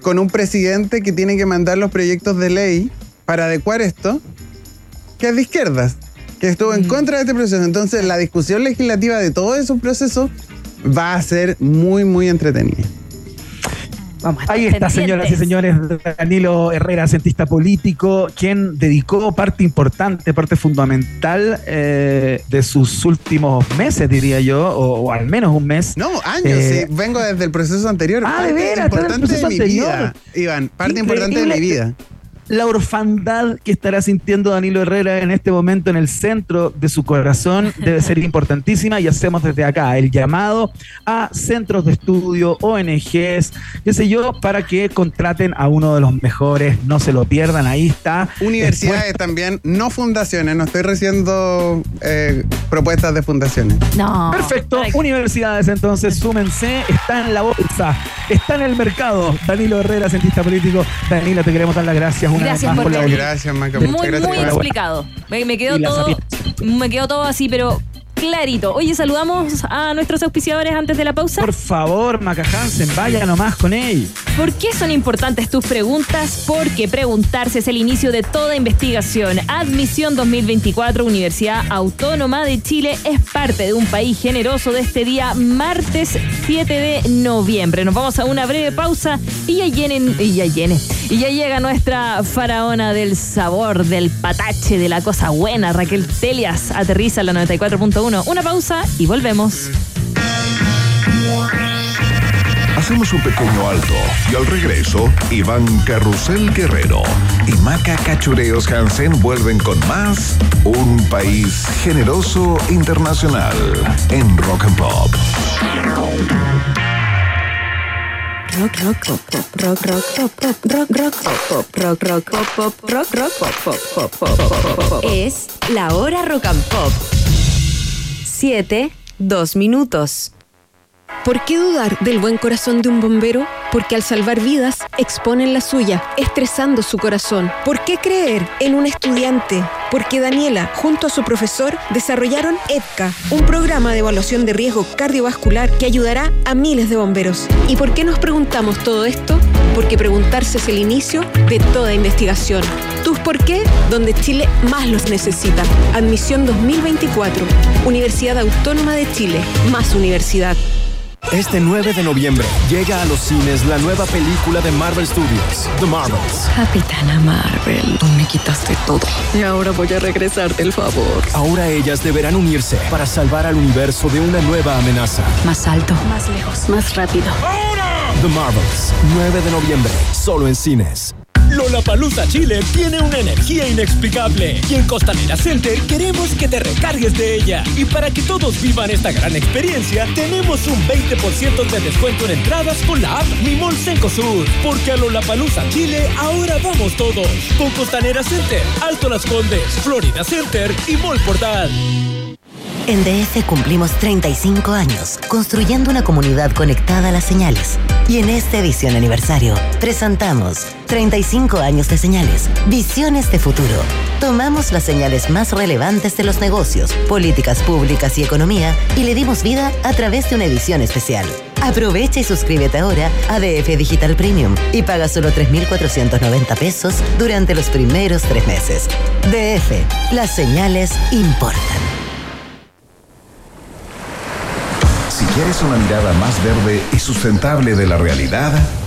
con un presidente que tiene que mandar los proyectos de ley para adecuar esto, que es de izquierdas, que estuvo en Mm. contra de este proceso. Entonces, la discusión legislativa de todos esos procesos va a ser muy, muy entretenida. Vamos a estar Ahí está, pendientes. señoras y señores, Danilo Herrera, cientista político, quien dedicó parte importante, parte fundamental eh, de sus últimos meses, diría yo, o, o al menos un mes. No, años, Eh, sí. Vengo desde el proceso anterior. Ah, de Parte veras, en el importante de mi anterior. vida, Iván. Parte importante de mi vida. La orfandad que estará sintiendo Danilo Herrera en este momento en el centro de su corazón debe ser importantísima y hacemos desde acá el llamado a centros de estudio, ONGs, qué sé yo, para que contraten a uno de los mejores, no se lo pierdan, ahí está. Universidades también, no fundaciones. No estoy recibiendo eh, propuestas de fundaciones. No. Perfecto, universidades entonces, súmense, está en la bolsa, está en el mercado. Danilo Herrera, cientista político. Danilo, te queremos dar las gracias una Gracias vez más por la. Gracias, Maca. Muy, gracias. muy explicado. Me, me quedó todo. Me quedó todo así, pero clarito. Oye, saludamos a nuestros auspiciadores antes de la pausa. Por favor, Maca Hansen, vaya nomás con él. ¿Por qué son importantes tus preguntas? Porque preguntarse es el inicio de toda investigación. Admisión 2024, Universidad Autónoma de Chile es parte de un país generoso de este día, martes 7 de noviembre. Nos vamos a una breve pausa y ya llenen, y ya llene. Y ya llega nuestra faraona del sabor, del patache, de la cosa buena, Raquel Telias. Aterriza en la 94.1. Una pausa y volvemos. Hacemos un pequeño alto y al regreso, Iván Carrusel Guerrero y Maca Cachureos Hansen vuelven con más Un País Generoso Internacional en Rock and Pop. Rock, rock, pop, pop, rock, rock, pop, pop, rock, rock, pop, pop, rock, rock, pop, pop, rock, rock, pop, pop, pop, pop, pop, pop, pop. Es la hora rock and pop. Siete, dos minutos. ¿Por qué dudar del buen corazón de un bombero? Porque al salvar vidas exponen la suya, estresando su corazón. ¿Por qué creer en un estudiante? Porque Daniela, junto a su profesor, desarrollaron EDCA, un programa de evaluación de riesgo cardiovascular que ayudará a miles de bomberos. ¿Y por qué nos preguntamos todo esto? Porque preguntarse es el inicio de toda investigación. ¿Tus por qué? Donde Chile más los necesita. Admisión 2024. Universidad Autónoma de Chile. Más universidad. Este 9 de noviembre llega a los cines la nueva película de Marvel Studios, The Marvels. Capitana Marvel, tú me quitaste todo. Y ahora voy a regresarte el favor. Ahora ellas deberán unirse para salvar al universo de una nueva amenaza. Más alto, más lejos, más rápido. The Marvels, 9 de noviembre, solo en cines. Lollapalooza Chile tiene una energía inexplicable y en Costanera Center queremos que te recargues de ella. Y para que todos vivan esta gran experiencia, tenemos un 20% de descuento en entradas con la app Mi Mall Cencosud. Porque a Lollapalooza Chile ahora vamos todos. Con Costanera Center, Alto Las Condes, Florida Center y Mall Portal. En DF cumplimos 35 años construyendo una comunidad conectada a las señales. Y en esta edición aniversario presentamos 35 años de señales, visiones de futuro. Tomamos las señales más relevantes de los negocios, políticas públicas y economía y le dimos vida a través de una edición especial. Aprovecha y suscríbete ahora a DF Digital Premium y paga solo 3.490 pesos durante los primeros tres meses. DF, las señales importan. Quieres una mirada más verde y sustentable de la realidad,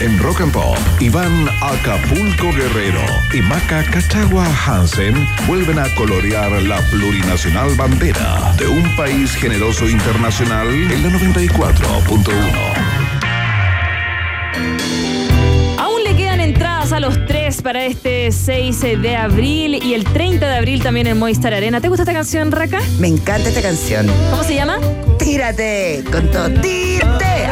En Rock and Pop, Iván Acapulco Guerrero y Maca Cachagua Hansen vuelven a colorear la plurinacional bandera de un país generoso internacional en la 94.1. Aún le quedan entradas a los tres para este 6 de abril y el 30 de abril también en Movistar Arena. ¿Te gusta esta canción, Raka? Me encanta esta canción. ¿Cómo se llama? Te tírate, con todo, tírate.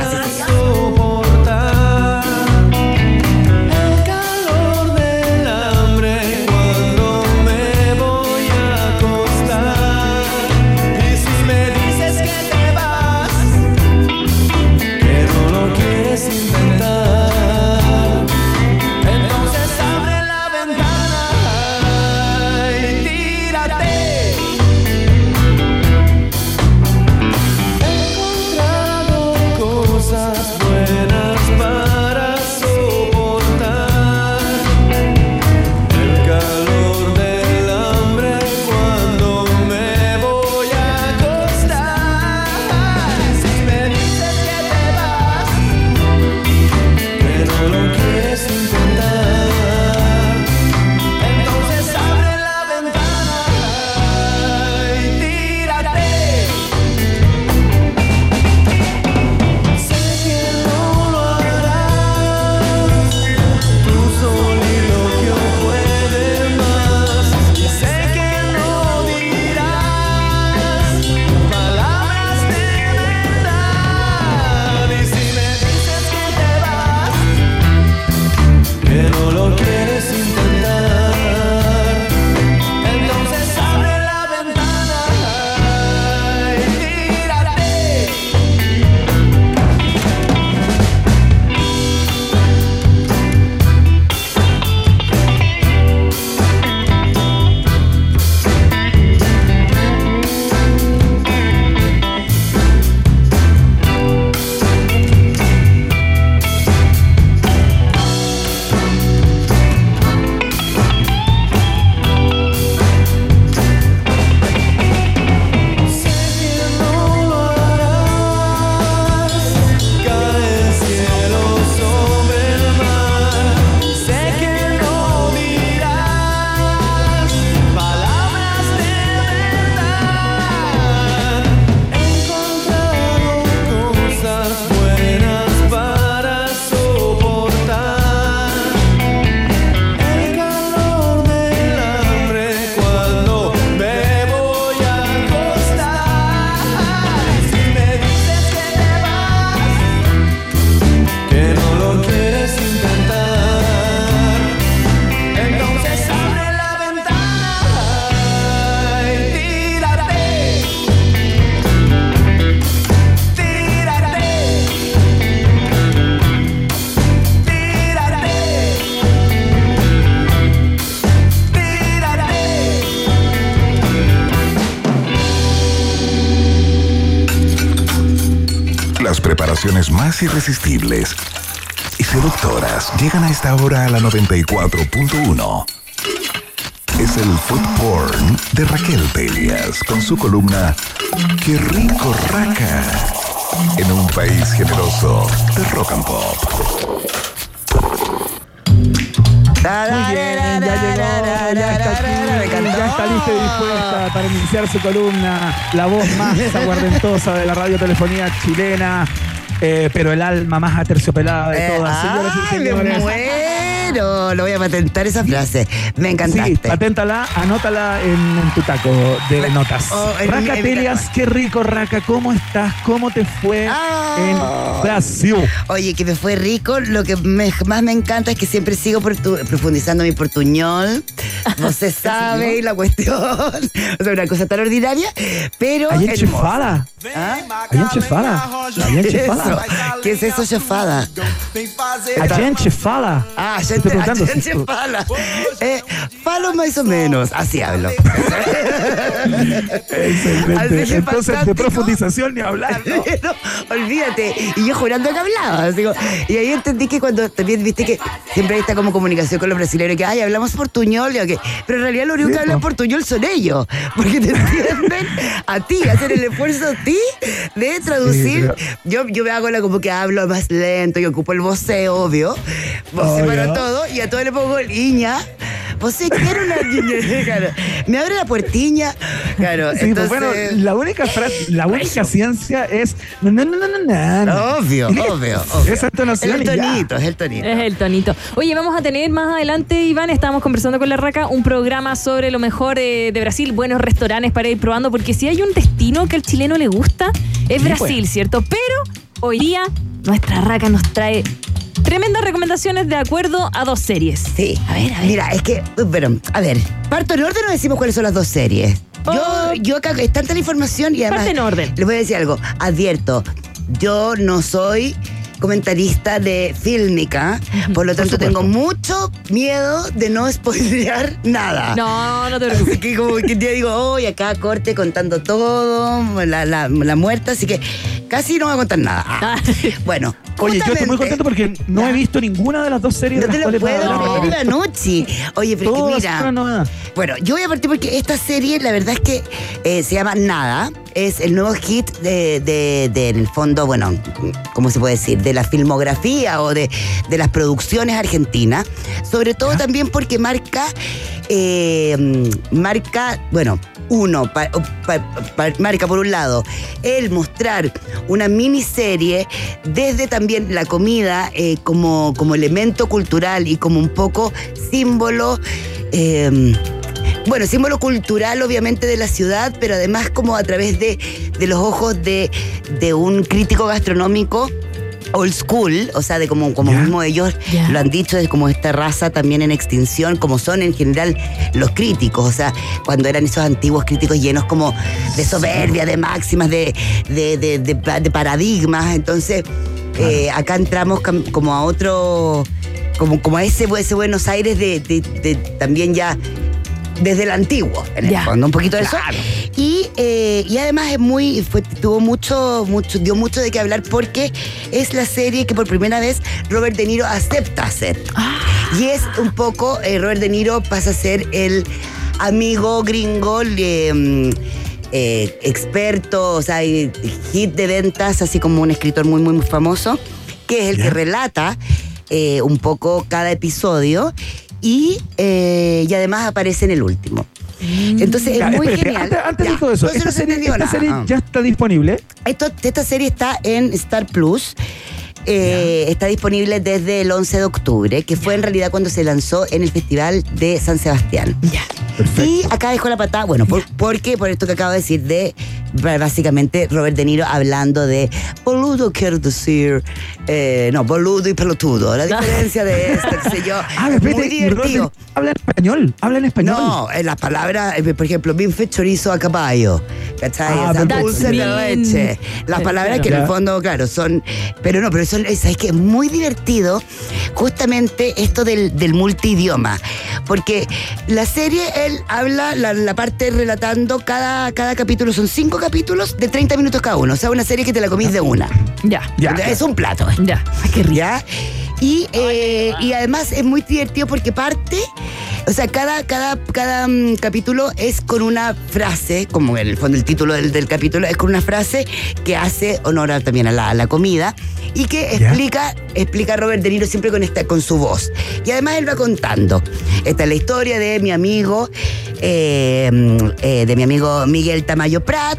Más irresistibles y seductoras llegan a esta hora a la 94.1. Es el food porn de Raquel Pelias con su columna Qué rico raca en un país generoso de rock and pop. Muy bien, ya llegó, ya está aquí, ya está lista y dispuesta para iniciar su columna, la voz más aguardentosa de la radiotelefonía chilena, eh, pero el alma más aterciopelada de Eh, todas. Señoras y ¡Ay, me señores. Muero! Lo voy a patentar esa frase. Me encantaste. Sí, paténtala, anótala en, en tu taco de notas. Oh, Raca Telias, qué rico, Raca. ¿Cómo estás? ¿Cómo te fue Ah. en Brasil? Oye, que me fue rico. Lo que me- más me encanta es que siempre sigo profundizando mi portuñol. No se sabe la cuestión. O sea, una cosa tan ordinaria, pero. Ahí en hermosa. Chefada. ¿Ah? Ahí en Chefada. Ahí en ¿Qué es eso? Chefada. ¿Qué es eso, chefada? Ah, Estoy gente, preguntando gente si fala. Eh, falo más o menos, así hablo. Excelente. Así Entonces, de profundización ni hablar. ¿no? No, olvídate. Y yo jurando que hablaba. y ahí entendí que cuando también viste que siempre hay esta como comunicación con los brasileños, que ay, hablamos portuñol, y ok. pero en realidad lo único que hablan po. portuñol son ellos, porque te entienden a ti, hacen el esfuerzo a ti de traducir. Sí, yo, yo me hago la como que hablo más lento y ocupo el voceo, obvio. Voceo Obvio. para todo, y a todo le pongo el iña. Vos sé, quiero una niña. Claro. Me abre la puertiña. Claro, Sí, pues, entonces. bueno, la única frase, la única ciencia es no, no, no, no, no, no. Obvio, obvio, obvio. Es el tonito, es el tonito. Es el tonito. Oye, vamos a tener más adelante, Iván, estábamos conversando con la Raca, un programa sobre lo mejor eh, de Brasil, buenos restaurantes para ir probando, porque si hay un destino que al chileno le gusta, es Sí, Brasil, pues. ¿cierto? Pero hoy día nuestra Raca nos trae tremendas recomendaciones de acuerdo a dos series. Sí. A ver, a ver. Mira, es que, bueno, a ver, parto en orden o decimos cuáles son las dos series. Yo, Oh. yo acá es tanta la información y además. Parte en orden. Les voy a decir algo. Advierto, yo no soy comentarista de fílmica, por lo tanto tengo mucho miedo de no spoilear nada. No, no te preocupes. Así que como que ya digo, hoy acá corte contando todo, la, la, la muerte, así que casi no voy a contar nada. Ah, Bueno, Oye, yo estoy muy contento porque no he visto ninguna de las dos series no de te lo puedo vamos a creer, hablar. Anucci. Oye, pero es Todas que son una mira. Bueno, yo voy a partir porque esta serie, la verdad es que eh, se llama Nada. Es el nuevo hit de, de- de, en el fondo, bueno, ¿cómo se puede decir? De la filmografía o de, de las producciones argentinas. Sobre todo también porque marca, eh, marca, bueno, uno, pa- pa- pa- marca por un lado el mostrar una miniserie desde también la comida eh, como, como elemento cultural y como un poco símbolo. eh, bueno, símbolo cultural obviamente de la ciudad, pero además como a través de, de los ojos de, de un crítico gastronómico old school, o sea, de como, como mismo ellos lo han dicho, de como esta raza también en extinción, como son en general los críticos, o sea, cuando eran esos antiguos críticos llenos como de soberbia, de máximas, de, de, de- de pa- de paradigmas, entonces eh, acá entramos como a otro, como, como a ese, ese Buenos Aires de, de- de también ya desde el antiguo, en el fondo, un poquito de eso. Y, eh, y además es muy, fue, tuvo mucho, mucho, dio mucho de qué hablar porque es la serie que por primera vez Robert De Niro acepta hacer. Y es un poco, eh, Robert De Niro pasa a ser el amigo gringo, eh, mm, eh, experto, o sea, hit de ventas, así como un escritor muy, muy famoso, que es el que relata eh, un poco cada episodio y, eh, y además aparece en el último. Entonces Ya, es muy espérate, genial. Antes, antes Ya, de todo eso, entonces esta se serie, esta ya está disponible. Esto- esta serie está en Star Plus. Eh, está disponible desde el 11 de octubre, que fue en realidad cuando se lanzó en el Festival de San Sebastián. Ya. Y acá dejó la patada, bueno, por, porque por esto que acabo de decir de básicamente Robert De Niro hablando de boludo quiero decir, eh, no, boludo y pelotudo. La diferencia de esto, qué sé yo, Ah, es espérate, muy divertido. Habla en español, habla en español. No, en las palabras, eh, por ejemplo, bife chorizo a caballo, ¿cachai? Ah, o sea, perfecto. dulce de leche. Las palabras que en el fondo, claro, son. Pero no, pero eso es que es muy divertido justamente esto del, del multidioma. Porque la serie, él habla la, la parte relatando cada, cada capítulo, son cinco capítulos de 30 minutos cada uno. O sea, una serie que te la comís de una. Ya. Ya. Es un plato. Ya. Qué rico. ¿Ya? Y, eh, y además es muy divertido porque parte, o sea, cada, cada, cada mm, capítulo es con una frase, como en el fondo el título del, del capítulo, es con una frase que hace honor a- también a la, a la comida y que ¿Ya? explica, explica a Robert De Niro siempre con, esta, con su voz. Y además él va contando. Esta es la historia de mi amigo, eh, mm, eh, de mi amigo Miguel Tamayo Prat,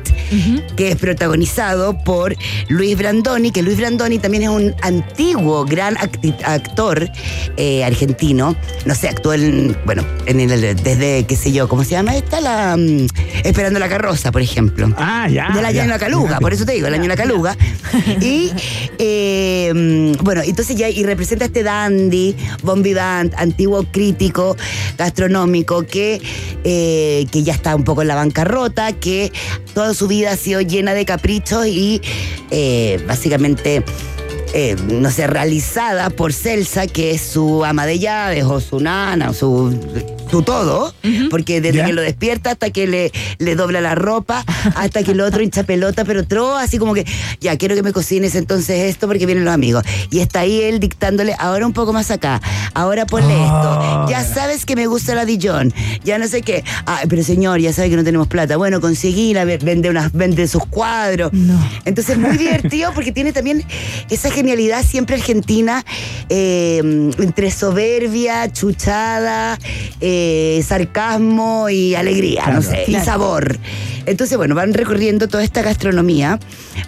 que es protagonizado por Luis Brandoni, que Luis Brandoni también es un antiguo gran acti- actor eh, argentino. No sé, actuó en, bueno, en el, desde, qué sé yo, ¿cómo se llama esta? La, mm, Esperando la carroza, por ejemplo. Ah, ya. del año ya. en la caluga, por eso te digo, el año en la caluga. Y eh, mm, bueno, entonces ya, y representa a este dandy, bon vivant, antiguo crítico gastronómico que, eh, que ya está un poco en la bancarrota, que toda su vida ha sido llena de caprichos y básicamente. Eh, no sé, realizada por Celsa, que es su ama de llaves o su nana, o su, su todo, porque desde Ya. que lo despierta hasta que le, le dobla la ropa, hasta que el otro hincha pelota, pero todo así como que, ya, quiero que me cocines entonces esto porque vienen los amigos. Y está ahí él dictándole, ahora un poco más acá, ahora ponle Ah. esto, ya sabes que me gusta la Dijon, ya no sé qué, ah, pero señor, ya sabe que no tenemos plata, bueno, conseguíla, ve- vende, unas, vende sus cuadros. Entonces, muy divertido porque tiene también esa genialidad siempre argentina, eh, entre soberbia, chuchada, eh, eh, sarcasmo y alegría, no sé, y sabor. Entonces, bueno, van recorriendo toda esta gastronomía.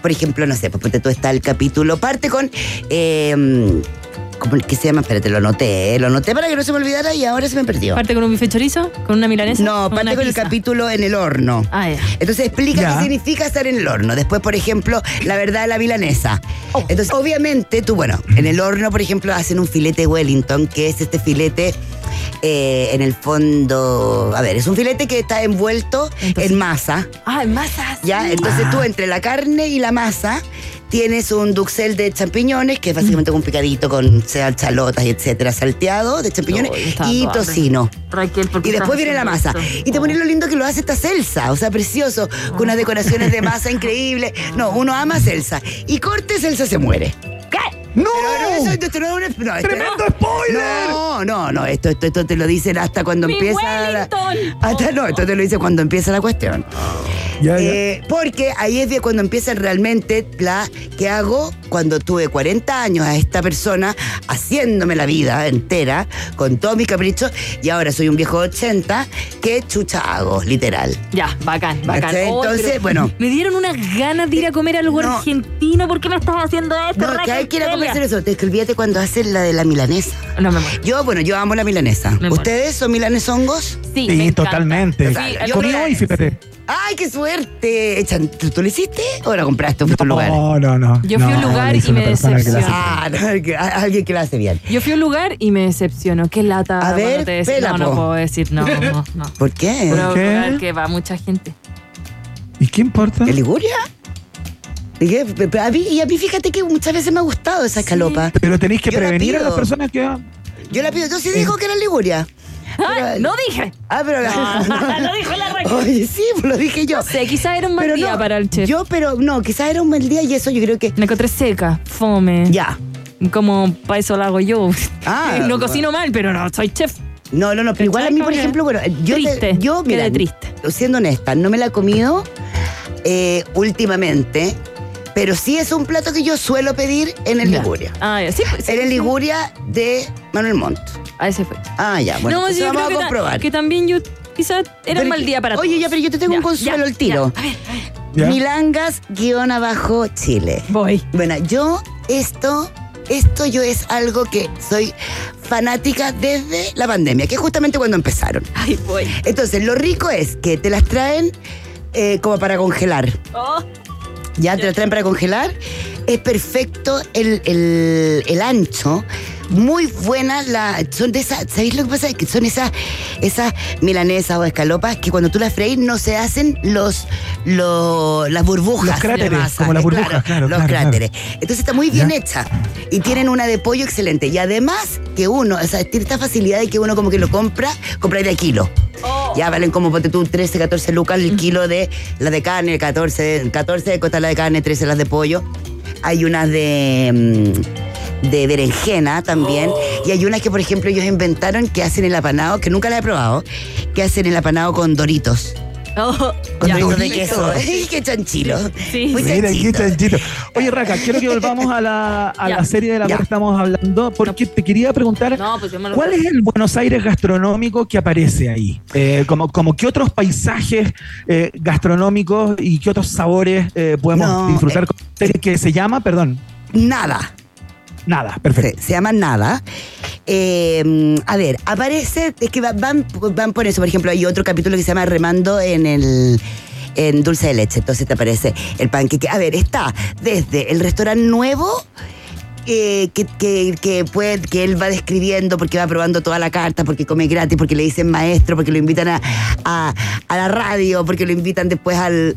Por ejemplo, no sé, pues ponte tú está el capítulo, parte con... eh, ¿Cómo que se llama? Espérate, lo anoté, eh, lo anoté para que no se me olvidara y ahora se me perdió. ¿Parte con un bife chorizo? ¿Con una milanesa? No, parte con el capítulo en el horno. Ah, ya. Entonces explica qué significa estar en el horno. Después, por ejemplo, la verdad de la milanesa. Oh. Entonces, obviamente, tú, bueno, en el horno, por ejemplo, hacen un filete Wellington, que es este filete eh, en el fondo. A ver, es un filete que está envuelto en masa. Ah, en masas. ¿Ya? Entonces tú entre la carne y la masa tienes un duxel de champiñones, que es básicamente un picadito con sea chalotas y etcétera, salteado de champiñones y tocino. Raquel, ¿por qué Y después viene la masa. esto? Y te pones lo lindo que lo hace esta Celsa. O sea, precioso. Con unas decoraciones de masa increíble. No, uno ama Celsa. Y corte Celsa se muere. ¡No! Pero no, eso- esto no es un- no, esto- ¡Tremendo spoiler! No, no, no. Esto, esto, esto te lo dicen hasta cuando ¡Mi empieza. la- Wellington! hasta no, esto te lo dice cuando empieza la cuestión. Ya, ya. Eh, porque ahí es de cuando empieza realmente la que hago cuando tuve 40 años a esta persona haciéndome la vida entera con todos mis caprichos y ahora soy un viejo de 80 que chucha hago, literal. Ya, bacán, bacán. ¿Cachai? Oh, Entonces, pero bueno. Me dieron unas ganas de ir a comer algo No. argentino. ¿Por qué me estás haciendo esto? No, que hay que ir a Raquel? Comerse eso. Te olvídate cuando hacen la de la milanesa. No me muero. Yo, bueno, yo amo la milanesa. Me muero. ¿Ustedes son milanesongos? Sí, Sí, me totalmente. Sí, Yo Comí me- hoy, fíjate. ¡Ay, qué suerte! ¿Tú, tú lo hiciste o la compraste en otro lugar? No, no, no. Yo fui a un No, lugar y me decepcionó. Ah, no, alguien que lo hace bien. Yo fui a un lugar y me decepcionó. Qué lata. A ver, te decís- pela, No, no puedo decir, no, no, no. ¿Por qué? Pero qué? un lugar que va mucha gente. ¿Y qué importa? ¿En Liguria? ¿Y? Pero a mí, y a mí fíjate que muchas veces me ha gustado esa escalopa. Pero tenéis que Yo la prevenir a las personas que... Yo la pido, yo sí dijo que era en Liguria. Ah, Pero- no dije. Ah, pero... No, lo dijo la Raquel. Oye, sí, pues lo dije yo. No sé, quizás era un mal Pero día no, para el chef. Yo, pero no, quizás era un mal día y eso yo creo que... Me encontré seca, fome. Ya. Como para eso lo hago yo. Ah, no bueno. cocino mal, pero no, soy chef. No, no, no, pero igual a mí, por ejemplo, bueno, yo, te- Triste, yo mira, quedé triste. siendo honesta, no me la he comido eh, últimamente, pero sí es un plato que yo suelo pedir en el Ya. Liguria. Ah, ya, sí, pues, sí, En el sí. Liguria de Manuel Montt. A ese fue. Ah, ya, bueno, no, yo vamos creo a comprobar. que también yo quizás era Pero un mal día para Oye, todos. ya, pero yo te tengo un consuelo al tiro. ya. A ver, a ver. ¿Ya? Milangas guion abajo Chile. Voy. Bueno, yo esto, esto yo es algo que soy fanática desde la pandemia, que es justamente cuando empezaron. Ay, voy. Entonces, lo rico es que te las traen eh, como para congelar. Oh, Ya te las traen para congelar. Es perfecto el, el- el ancho. Muy buenas la, son de esas, ¿sabéis lo que pasa? Es que son esas, esas milanesas o escalopas que cuando tú las freís no se hacen los, los las burbujas Los cráteres, de masa. como las Eh, burbujas, claro, Los claro, cráteres. Entonces está muy bien Ya. hecha. Y tienen una de pollo excelente. Y además que uno, o sea, tiene esta facilidad de que uno como que lo compra, compra de kilo. oh. Ya valen como ponte tú 13, 14 lucas el kilo de la de carne, 14, 14 cuesta la de carne, 13 las de pollo. Hay unas de mm, de berenjena también. Y hay unas que, por ejemplo, ellos inventaron que hacen el apanado, que nunca la he probado, que hacen el apanado con doritos. Oh, Con doritos de queso. ¡Ay, qué chanchilo! Sí. Muy Mira, qué chanchito. Oye, Raca, quiero que volvamos a la, a la serie de la Ya. cual estamos hablando, porque te quería preguntar, No, pues yo me lo- ¿cuál es el Buenos Aires gastronómico que aparece ahí? Eh, como, como qué otros paisajes eh, gastronómicos y qué otros sabores eh, podemos No, disfrutar eh, con que se llama, perdón, Nada. Nada, perfecto. se llama Nada. Eh, a ver, aparece, es que va- van, van por eso. Por ejemplo, hay otro capítulo que se llama Remando en el en dulce de leche. Entonces te aparece el panqueque. A ver, está desde el restaurante nuevo. eh, que, que, que, puede, que él va describiendo porque va probando toda la carta, porque come gratis, porque le dicen maestro, porque lo invitan a, a la radio, porque lo invitan después al,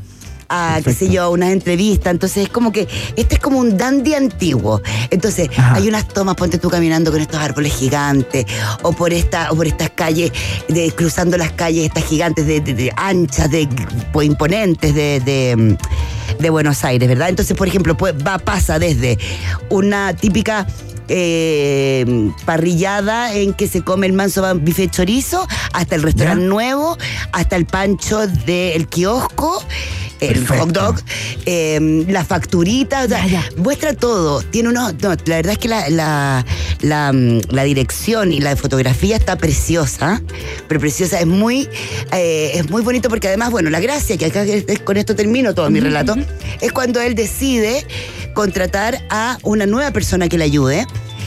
a, qué sé yo, unas entrevistas. Entonces es como que este es como un dandy antiguo. Entonces Ajá. hay unas tomas, ponte tú caminando con estos árboles gigantes, o por esta, o por estas calles, de, cruzando las calles estas gigantes de, de- de anchas, de pues, imponentes de, de Buenos Aires, ¿verdad? Entonces, por ejemplo, pues, va, pasa desde una típica eh, parrillada en que se come el manso bife chorizo, hasta el restaurante Ya. nuevo, hasta el pancho del kiosco. El Perfecto. hot dog, eh, la facturita, o sea, muestra todo. Tiene unos. No, la verdad es que la, la, la, mm, la dirección y la fotografía está preciosa, pero preciosa. Es muy, eh, es muy bonito porque además, bueno, la gracia, que acá es- con esto termino todo mi relato, es cuando él decide contratar a una nueva persona que le ayude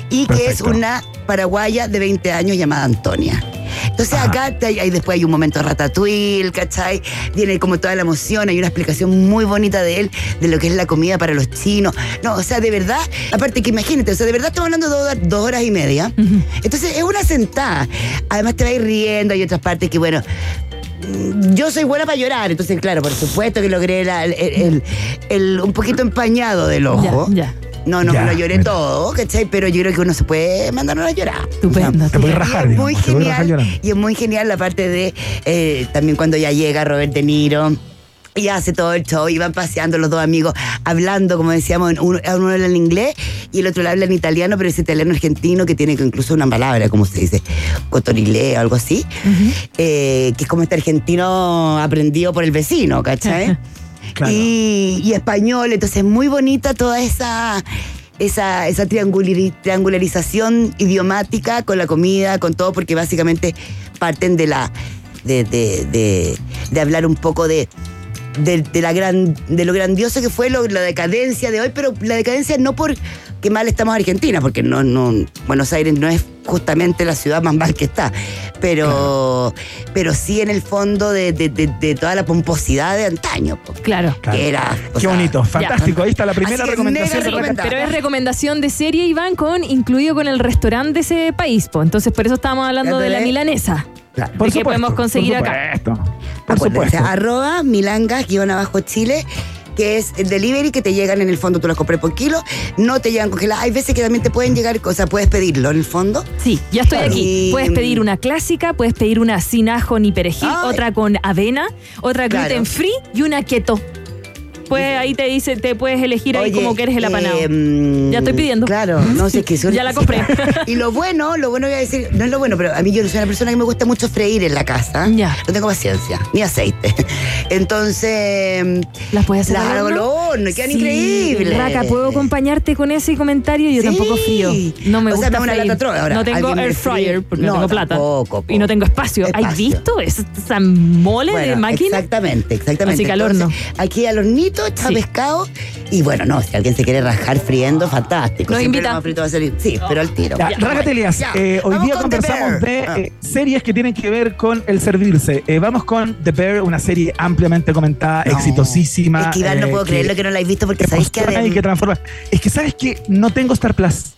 y que es una paraguaya de 20 años llamada Antonia. Entonces acá te- ahí después hay un momento ratatouille, ¿cachai? Tiene como toda la emoción, hay una explicación muy bonita de él, de lo que es la comida para los chinos. No, o sea, de verdad, aparte que imagínate, o sea, de verdad estamos hablando de dos, dos horas y media. Entonces es una sentada. Además te va a ir riendo, hay otras partes que, bueno, mm, yo soy buena para llorar, entonces claro, por supuesto que logré la- el, el- el- un poquito empañado del ojo. Ya, ya. No, no Ya, me lo lloré mira. todo, ¿cachai? Pero yo creo que uno se puede mandar a llorar. Estupendo. Te puedes Y rajar, es digamos, muy te puedes rajar genial. Y es muy genial la parte de eh, también cuando ya llega Robert De Niro. Y hace todo el show y van paseando los dos amigos, hablando, como decíamos, uno, uno habla en inglés y el otro le habla en italiano, pero es italiano argentino que tiene que incluso una palabra, como se dice, cotorilé o algo así, eh, que es como este argentino aprendido por el vecino, ¿cachai? Y, español, entonces es muy bonita toda esa, esa, esa triangulari- triangularización idiomática con la comida, con todo, porque básicamente parten de la de, de, de- de hablar un poco de, de, de la gran, de lo grandioso que fue lo- la decadencia de hoy, pero la decadencia no por que mal estamos Argentina, porque no, no, Buenos Aires no es justamente la ciudad más mal que está, pero, pero sí en el fondo de, de- de- de toda la pomposidad de antaño. Claro. Claro. Que era. Qué sea, bonito, fantástico. Ahí está la primera Así recomendación mega de. Pero es recomendación de serie, Iván, con incluido con el restaurante de ese país. po. Entonces, por eso estábamos hablando de la milanesa. Claro. ¿De qué podemos conseguir por acá? Por supuesto. arroba milangas guion abajo Chile, que es el delivery que te llegan en el fondo, tú los compras por kilo, no te llegan congeladas. Hay veces que también te pueden llegar, o sea, puedes pedirlo en el fondo. Sí, ya estoy Claro. aquí. Y- Puedes pedir una clásica, puedes pedir una sin ajo ni perejil, Ay. otra con avena, otra Claro. gluten free y una keto. Pues ahí te dice, te puedes elegir ahí Oye, como quieres el apanado. eh, mm, Ya estoy pidiendo. Claro, no sé qué Ya la compré. y lo bueno, lo bueno voy a decir, no es lo bueno, pero a mí yo soy una persona que me gusta mucho freír en la casa. Ya. No tengo paciencia, ni aceite. Entonces, ¿Las puedes hacer las al hago al horno? horno, quedan Sí, increíbles. Raca, ¿puedo acompañarte con ese comentario? Yo Sí. tampoco frío. No me O sea, gusta una freír. lata ahora. No tengo ¿Alguien me air fríe? fryer porque no, No, tengo plata. tampoco, po. Y no tengo espacio. ¿Has Espacio. visto esa, mole de Bueno, máquina? Exactamente, exactamente. Así que al Entonces, horno. Aquí al hornito, está Sí. pescado. Y bueno, no, si alguien se quiere rajar friendo, fantástico. Nos Siempre invita. lo más frito va a salir. Sí, pero al tiro. Ya, Elías. Ya. Eh, hoy día conversamos de Bear. Ah. eh, series que tienen que ver con el servirse. Eh, vamos con The Bear, una serie ampliamente comentada, No. exitosísima. Es que Iván, no eh, puedo creerlo que no la hayas visto porque que sabéis que además. que transforma. Es que sabes que no tengo Star Plus.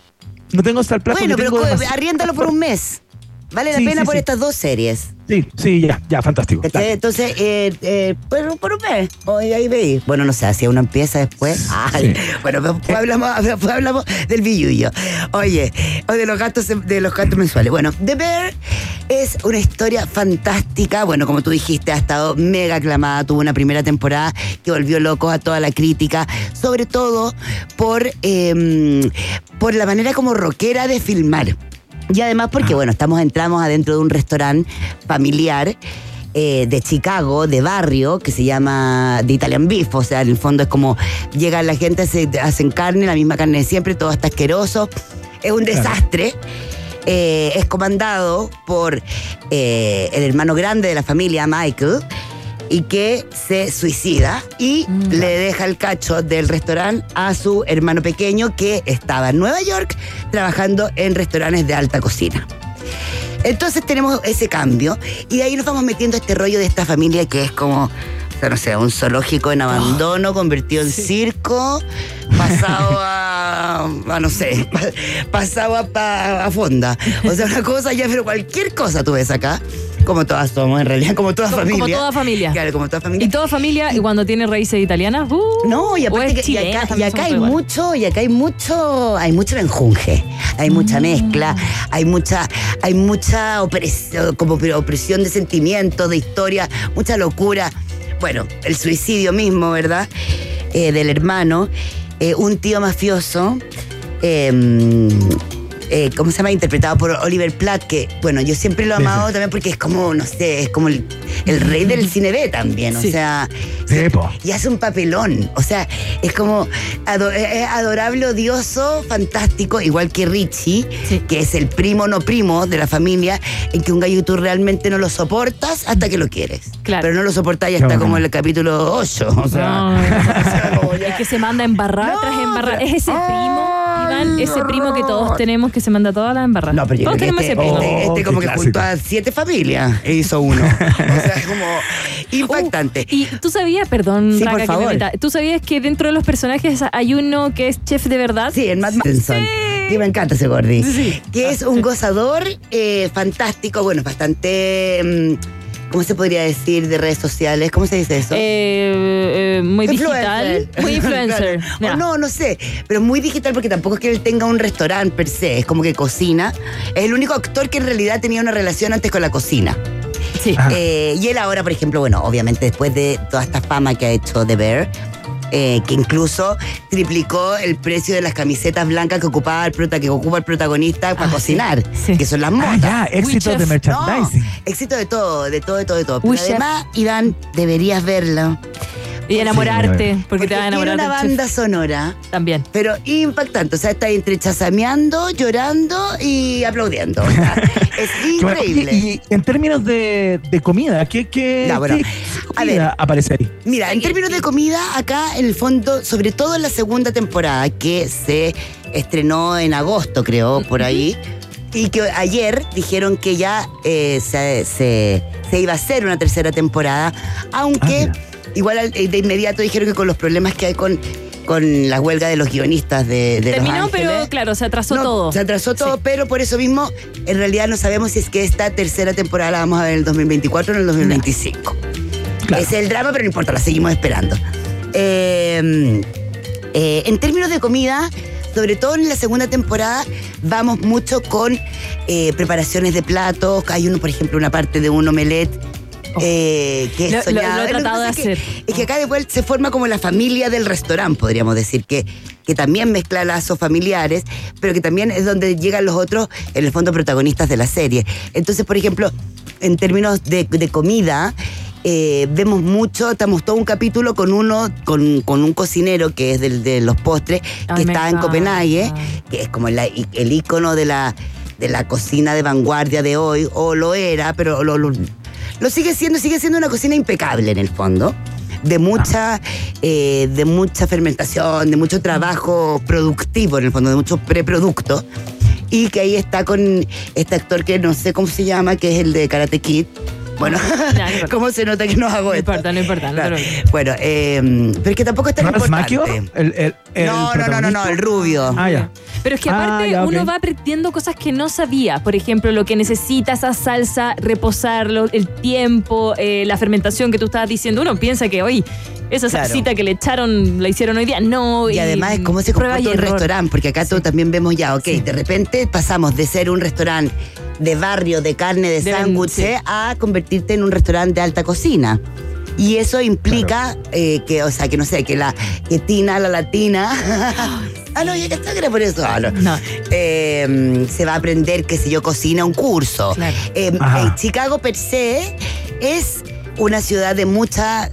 No tengo Star Plus. Bueno, pero tengo arriéndalo por un mes. Vale la Sí, pena sí, por estas dos series. Sí, sí, ya, ya, fantástico. ¿cachai? Dale. Entonces, eh, eh, por, por un mes. Hoy ahí veis. Bueno, no sé, si uno empieza después. Ay, Bueno, después hablamos, después hablamos del billullo. Oye, o de los gastos de los gastos mensuales. Bueno, The Bear es una historia fantástica. Bueno, como tú dijiste, ha estado mega aclamada. Tuvo una primera temporada que volvió loco a toda la crítica, sobre todo por, eh, por la manera como rockera de filmar. Y además porque, bueno, estamos, entramos adentro de un restaurante familiar eh, de Chicago, de barrio, que se llama The Italian Beef. O sea, en el fondo es como llega la gente, se hacen carne, la misma carne de siempre, todo está asqueroso. Es un desastre. Eh, es comandado por eh, el hermano grande de la familia, Michael, y que se suicida y le deja el cacho del restaurante a su hermano pequeño que estaba en Nueva York trabajando en restaurantes de alta cocina. Entonces tenemos ese cambio y de ahí nos vamos metiendo a este rollo de esta familia que es como, o sea, no sé, un zoológico en abandono convertido en circo, pasado a, a, no sé, pa- pasado a, pa- a fonda. O sea, una cosa ya, pero cualquier cosa tú ves acá, como todas somos en realidad, como toda Como- familia. como toda familia. Claro, como toda familia. Y toda familia, y cuando tiene raíces italianas, uh, No, y aparte que y acá, y acá hay igual. mucho, y acá hay mucho, hay mucho enjunje, hay Mm. mucha mezcla, hay mucha, hay mucha opresión, como opresión de sentimientos, de historia, mucha locura. Bueno, el suicidio mismo, ¿verdad? Eh, del hermano, eh, un tío mafioso eh, eh, ¿cómo se llama? Interpretado por Oliver Platt, que, bueno, yo siempre lo he amado sí. también porque es como, no sé, es como el, el rey del cine B también, o sea, y hace un papelón, o sea, es como ado- es adorable, odioso, fantástico, igual que Richie, que es el primo no primo de la familia, en que un gallo tú realmente no lo soportas hasta que lo quieres. Claro. Pero no lo soportas y está como en el capítulo 8, o sea... No, es que se manda embarrada No, tras embarrada. pero- Es ese primo, Iván, ese primo que todos tenemos que se manda todas las embarradas. No, pero yo todos creo tenemos que ese este, primo. este- este Oh, como qué que junto a siete familias e hizo uno. o sea, es como impactante. Uh, y tú sabías, perdón, Sí, Raga, por que favor. me meta, tú sabías que dentro de los personajes hay uno que es chef de verdad. Sí, el Matt Manson. Sí, me encanta ese gordi. Sí. Que es un gozador eh, fantástico, bueno, bastante. mm, ¿Cómo se podría decir de redes sociales? ¿Cómo se dice eso? Eh, eh, muy Influencer. digital, muy influencer. Claro. No, no sé, pero muy digital porque tampoco es que él tenga un restaurante per se, es como que cocina. Es el único actor que en realidad tenía una relación antes con la cocina. Sí. Eh, y él ahora, por ejemplo, bueno, obviamente después de toda esta fama que ha hecho The Bear, eh, que incluso triplicó el precio de las camisetas blancas que ocupaba el, prota- que ocupa el protagonista para Ah, cocinar, sí. que son las Ah, motas. ya, éxito de merchandising. No, éxito de todo, de todo, de todo, de todo. Pero además, Iván, deberías verla. Y enamorarte, Sí, porque te vas a tiene enamorar una del chef banda sonora, también. pero impactante. O sea, está entre chasameando, llorando y aplaudiendo. O sea, es increíble. Y, y en términos de, de comida, ¿qué, qué, Ya, bueno, qué a comida ver. aparece ahí? Mira, en términos de comida, acá en el fondo, sobre todo en la segunda temporada, que se estrenó en agosto, creo, por ahí, y que ayer dijeron que ya eh, se, se- se iba a hacer una tercera temporada, aunque Ah, igual al- eh, de inmediato dijeron que con los problemas que hay con, con la huelga de los guionistas de, de Los Terminó, pero claro, se atrasó no, todo. Se atrasó todo, Sí. pero por eso mismo, en realidad no sabemos si es que esta tercera temporada la vamos a ver en el 2024 o en el 2025. Claro. Ese es el drama, pero no importa, la seguimos esperando. Eh, eh, en términos de comida, sobre todo en la segunda temporada, vamos mucho con eh, preparaciones de platos. Hay uno, por ejemplo, una parte de un omelette. Eh, que Oh. Lo- lo- soñado. lo he que tratado de pasa es que- hacer. Es que acá después se forma como la familia del restaurante, podríamos decir, que, que también mezcla lazos familiares, pero que también es donde llegan los otros, en el fondo, protagonistas de la serie. Entonces, por ejemplo, en términos de, de comida, eh, vemos mucho, estamos todo un capítulo con uno, con, con un cocinero que es del, de los postres, Ay, que me está en encanta. Copenhague, que es como la- el ícono de la, de la cocina de vanguardia de hoy, o lo era, pero lo, lo- lo sigue siendo, sigue siendo una cocina impecable en el fondo. De mucha, eh, de mucha fermentación, de mucho trabajo productivo en el fondo, de muchos preproductos. Y que ahí está con este actor que no sé cómo se llama, que es el de Karate Kid. Bueno, no importa. ¿cómo se nota que no hago No esto? importa, no importa. no preocupes. Bueno, eh, pero es que tampoco es tan ¿Ralph importante. Macchio? El, el, el no, no, no, no, no, el rubio. Ah, ya. Pero es que Ah, aparte ya, uno va aprendiendo cosas que no sabía. Por ejemplo, lo que necesita esa salsa, reposarlo, el tiempo, eh, la fermentación que tú estabas diciendo. Uno piensa que hoy esa Claro. salsita que le echaron, la hicieron hoy día. No. Y además es cómo se comporta un error. restaurante, porque acá también vemos ya, ok, de repente pasamos de ser un restaurante de barrio, de carne, de, De- sándwiches, sí. a convertirte en un restaurante de alta cocina. Y eso implica eh, que, o sea, que no sé, que la que Tina, la latina. ah, no, ya que está que era por eso. Ah, no. No. Eh, se va a aprender, qué sé yo, cocina, un curso. Claro. Eh, Ajá. eh, Chicago per se es una ciudad de mucha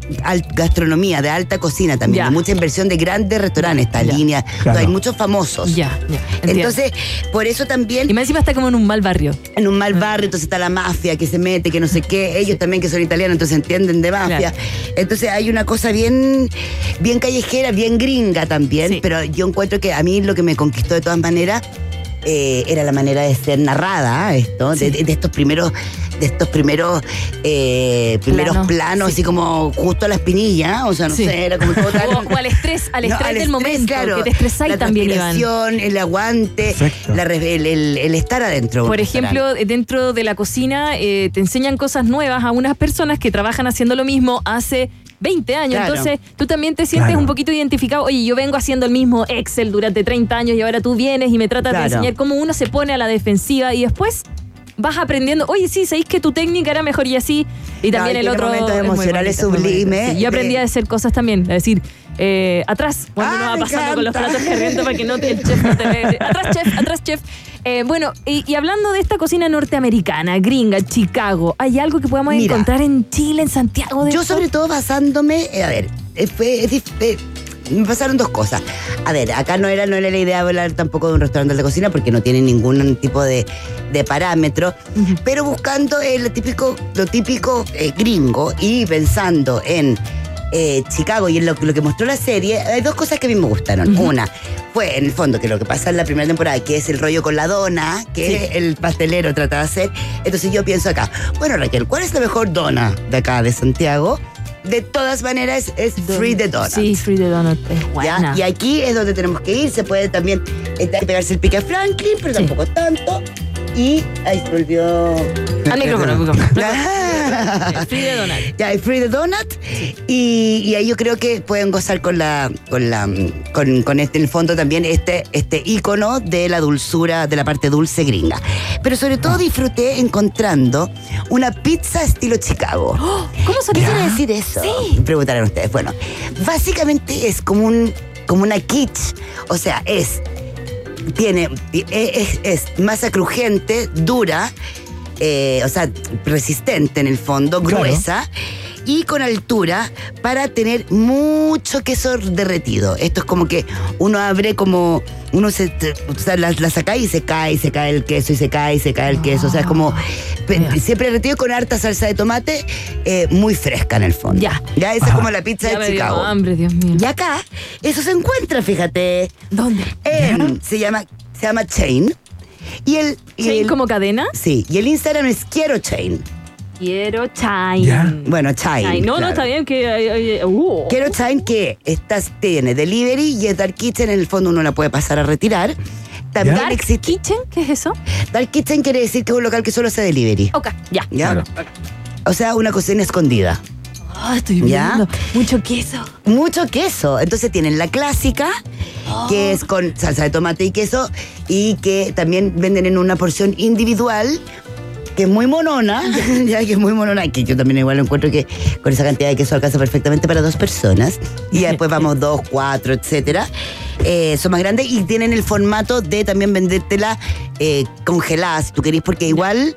gastronomía, de alta cocina también, de mucha inversión de grandes restaurantes, esta Ya. línea. Claro. Hay muchos famosos. Ya, ya. entiendo. Entonces, por eso también y más encima está como en un mal barrio. en un mal barrio, entonces está la mafia que se mete, que no sé qué, ellos también que son italianos, entonces entienden de mafia. Claro. Entonces hay una cosa bien, bien callejera, bien gringa también, Sí. pero yo encuentro que a mí lo que me conquistó de todas maneras eh, era la manera de ser narrada esto, de, Sí. de- de estos primeros, de estos primeros, eh, primeros Planos, planos, sí. así como justo a la espinilla, o sea, no Sí. sé, era como todo tan... O, o al estrés, al No, estrés al del estrés, momento. claro. Que te estresáis la también, Iván. el aguante, la el, el- el estar adentro. Por ejemplo, dentro de la cocina eh, te enseñan cosas nuevas a unas personas que trabajan haciendo lo mismo hace 20 años. Claro. Entonces, tú también te sientes Claro. un poquito identificado. Oye, yo vengo haciendo el mismo Excel durante 30 años y ahora tú vienes y me tratas de enseñar cómo uno se pone a la defensiva y después vas aprendiendo, oye, sí, sabéis que tu técnica era mejor y así. Y No, también y el otro. es bonito, es muy bonito, sublimes sí. Yo aprendí de- a hacer cosas también, es decir, eh, atrás, cuando Ah, uno va pasando con los platos corriendo para que no te, el chef no te vea. Atrás, chef, atrás, chef. Eh, bueno, y, y hablando de esta cocina norteamericana, gringa, Chicago, ¿hay algo que podamos Mira. encontrar en Chile, en Santiago? De Yo esto? sobre todo basándome, eh, a ver, eh, fue- eh, me pasaron dos cosas. A ver, acá no era, no era la idea hablar tampoco de un restaurante de cocina porque no tiene ningún tipo de, de parámetro, pero buscando lo típico, lo típico eh, gringo y pensando en eh, Chicago y en lo, lo que mostró la serie, hay dos cosas que a mí me gustaron. Una fue, en el fondo, que lo que pasa en la primera temporada, que es el rollo con la dona, que el pastelero trata de hacer. Entonces yo pienso acá, bueno Raquel, ¿cuál es la mejor dona de acá, de Santiago? De todas maneras, es Free the Donut. Sí, Free the Donut es ¿ya? buena. Y aquí es donde tenemos que ir. Se puede también eh, pegarse el pique a Franklin, pero Sí. tampoco tanto. Y ahí se volvió. Al micrófono, al micrófono. The Donut. Ya, the Donut. Y, y ahí yo creo que pueden gozar con la. con la. con, con este, en el fondo también, este, este ícono de la dulzura, de la parte dulce gringa. Pero sobre Ah. todo disfruté encontrando una pizza estilo Chicago. ¿Cómo se ¿Qué quiere decir eso? Sí. Preguntarán ustedes. Bueno, básicamente es como un como una kitsch. O sea, es tiene es, es masa crujiente, dura, eh, o sea, resistente en el fondo, Claro. gruesa. Y con altura para tener mucho queso derretido. Esto es como que uno abre como. Uno se. O sea, la, la saca y se cae, y se cae el queso, y se cae, y se cae el queso. O sea, es como. pe- Ya. Siempre derretido con harta salsa de tomate, eh, muy fresca en el fondo. Ya. Ya, esa es como la pizza Ya me de dio Chicago. hambre, Dios mío. Y acá, eso se encuentra, fíjate. ¿Dónde? en- se llama se llama Chain. Y el, y ¿Chain el- como cadena? Sí, y el Instagram es Quiero Chain. Quiero Chain. Ya. Bueno, Chain. Chain. No, no, está bien que... uh. Quiero Chain que estás, tiene delivery y es Dark Kitchen, en el fondo uno la puede pasar a retirar. También existe. Kitchen, ¿qué es eso? Dark Kitchen quiere decir que es un local que solo hace delivery. Ok, ya. ¿Ya? Claro. O sea, una cocina escondida. Ah, estoy ¿Ya? viendo. Mucho queso. Mucho queso. Entonces tienen la clásica, que es con salsa de tomate y queso, y que también venden en una porción individual, que es muy monona, ya que es muy monona, que yo también igual encuentro que con esa cantidad de queso alcanza perfectamente para dos personas, y ya después vamos dos, cuatro, etcétera. Eh, son más grandes y tienen el formato de también vendértela eh, congelada, si tú querés, porque igual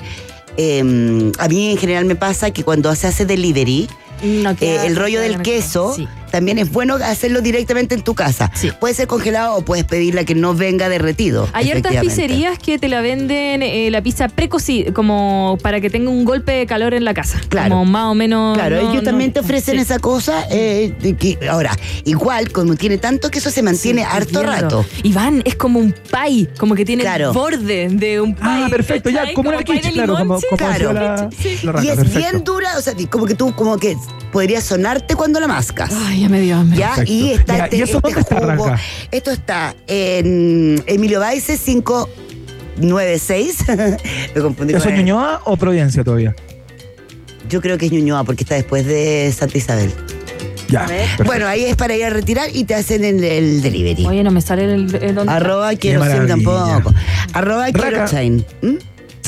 eh, a mí en general me pasa que cuando se hace delivery, No, eh, el rollo del queso Sí. También es bueno hacerlo directamente en tu casa. Sí. Puede ser congelado o puedes pedirla que no venga derretido. Hay hartas pizzerías que te la venden eh, la pizza precocida, como para que tenga un golpe de calor en la casa. Claro. Como más o menos. Claro, no- ellos no- también te ofrecen sí. esa cosa. eh, de que, ahora, igual, como tiene tanto queso, se mantiene Sí, harto rato. Iván, es como un pie, como que tiene Claro. el borde de un pie. Ah, perfecto, ya, como una quiche, claro, como, como Claro. hacía la, Sí. la y es perfecto. bien dura, o sea, como que tú, como que podrías sonarte cuando la mascas. Ay, ya me dio hambre. ¿Ya? Perfecto. Y está Ya, este, ¿y eso este dónde está, jugo. Raca? Esto está en Emilio Baice 596. Me confundí ¿Eso con es Ñuñoa o Providencia todavía? Yo creo que es Ñuñoa porque está después de Santa Isabel. Ya. Bueno, ahí es para ir a retirar y te hacen el, el delivery. Oye, no me sale el, el dónde Arroba quiero tampoco. Arroba quiero chain. ¿Mm?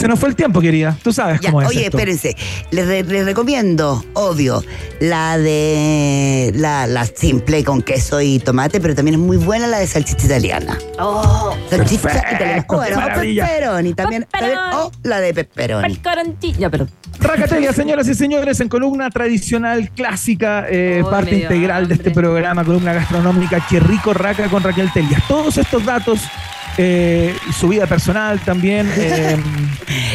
Se nos fue el tiempo, querida. Tú sabes Ya, cómo es oye, esto. espérense. Les, re- les recomiendo, obvio, la de la, la simple con queso y tomate, pero también es muy buena la de salchicha italiana. Oh, Salchicha Perfecto, italiana. O, bueno, o maravilla. pepperoni también. O la de pepperoni. Ya, perdón. Racatelia, señoras y señores, en columna tradicional, clásica, eh, parte integral de este programa, columna gastronómica, Qué rico Raca con Raquel Telias. Todos estos datos, eh, su vida personal también, eh,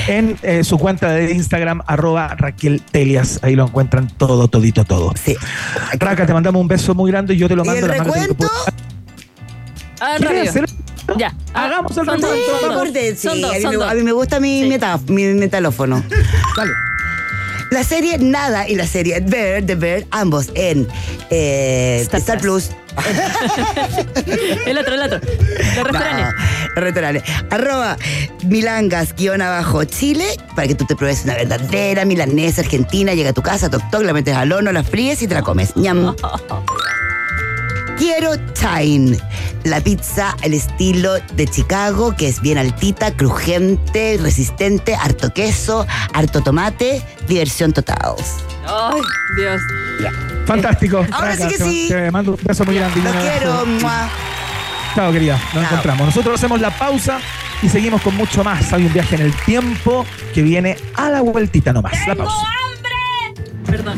en eh, su cuenta de Instagram, arroba Raquel Telias. Ahí lo encuentran todo, todito, todo. Sí. Raca, te mandamos un beso muy grande y yo te lo ¿Y mando el a la mano de tu recuento? Ah, ¿Quieres rápido. hacer- Ya. Hagamos el recuento, sí, dos, a, mí me, dos. a mí me gusta mi, Sí. meta- mi metalófono. Dale. La serie Nada y la serie Bear, The Bear, ambos en eh, Star Star, Plus. Plus. El otro, el otro. Los restaurantes. No, restaurantes. Arroba milangas guion abajo Chile para que tú te pruebes una verdadera milanesa argentina. Llega a tu casa, toc toc, la metes al horno, la fríes y te la comes. Ñam. Quiero Chine, la pizza el estilo de Chicago, que es bien altita, crujiente, resistente, harto queso, harto tomate, diversión total. Ay, Dios. Fantástico. Ahora sí que te- sí. Te mando un beso muy grande. Lo quiero. mua. Chao, querida. Nos Chao. encontramos. Nosotros hacemos la pausa y seguimos con mucho más. Hay un viaje en el tiempo que viene a la vueltita nomás. La pausa. Perdón.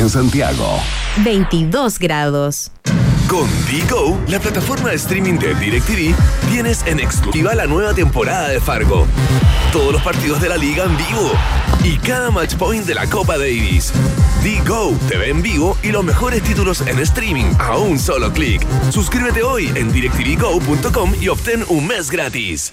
En Santiago. 22 grados. Con Digo, la plataforma de streaming de DirecTV, tienes en exclusiva la nueva temporada de Fargo. Todos los partidos de la liga en vivo y cada match point de la Copa Davis. Digo, te ve en vivo y los mejores títulos en streaming a un solo clic. Suscríbete hoy en directvgo.com y obtén un mes gratis.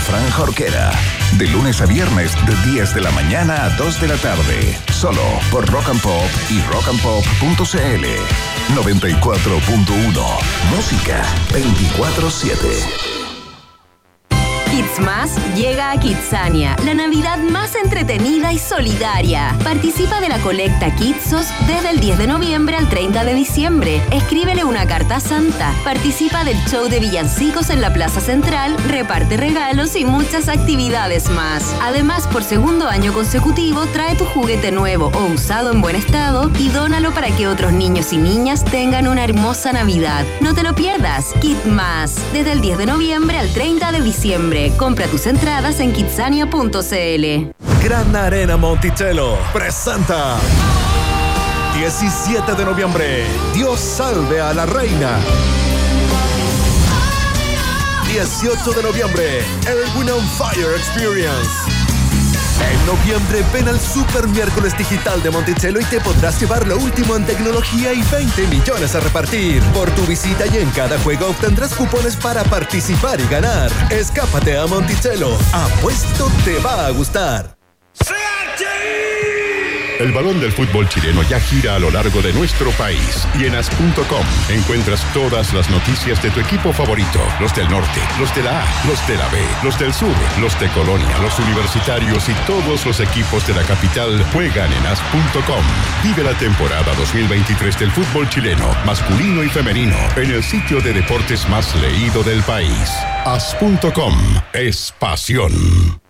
Fran Jorquera, de lunes a viernes de 10 de la mañana a 2 de la tarde, solo por Rock and Pop y rockandpop.cl 94.1, música 24/7. Kids llega a Kidsania, la Navidad más entretenida y solidaria. Participa de la colecta Kidsos desde el 10 de noviembre al 30 de diciembre. Escríbele una carta a Santa. Participa del show de villancicos en la Plaza Central, reparte regalos y muchas actividades más. Además, por segundo año consecutivo, trae tu juguete nuevo o usado en buen estado y dónalo para que otros niños y niñas tengan una hermosa Navidad. No te lo pierdas. Kid desde el 10 de noviembre al 30 de diciembre. Compra tus entradas en kidsania.cl. Gran Arena Monticello presenta 17 de noviembre. Dios salve a la reina. 18 de noviembre, el Win on Fire Experience. En noviembre ven al Super Miércoles Digital de Monticello y te podrás llevar lo último en tecnología y 20 millones a repartir. Por tu visita y en cada juego obtendrás cupones para participar y ganar. Escápate a Monticello. Apuesto te va a gustar. El balón del fútbol chileno ya gira a lo largo de nuestro país y en as.com encuentras todas las noticias de tu equipo favorito, los del norte, los de la A, los de la B, los del sur, los de Colonia, los universitarios y todos los equipos de la capital juegan en as.com. Vive la temporada 2023 del fútbol chileno, masculino y femenino, en el sitio de deportes más leído del país. As.com es pasión.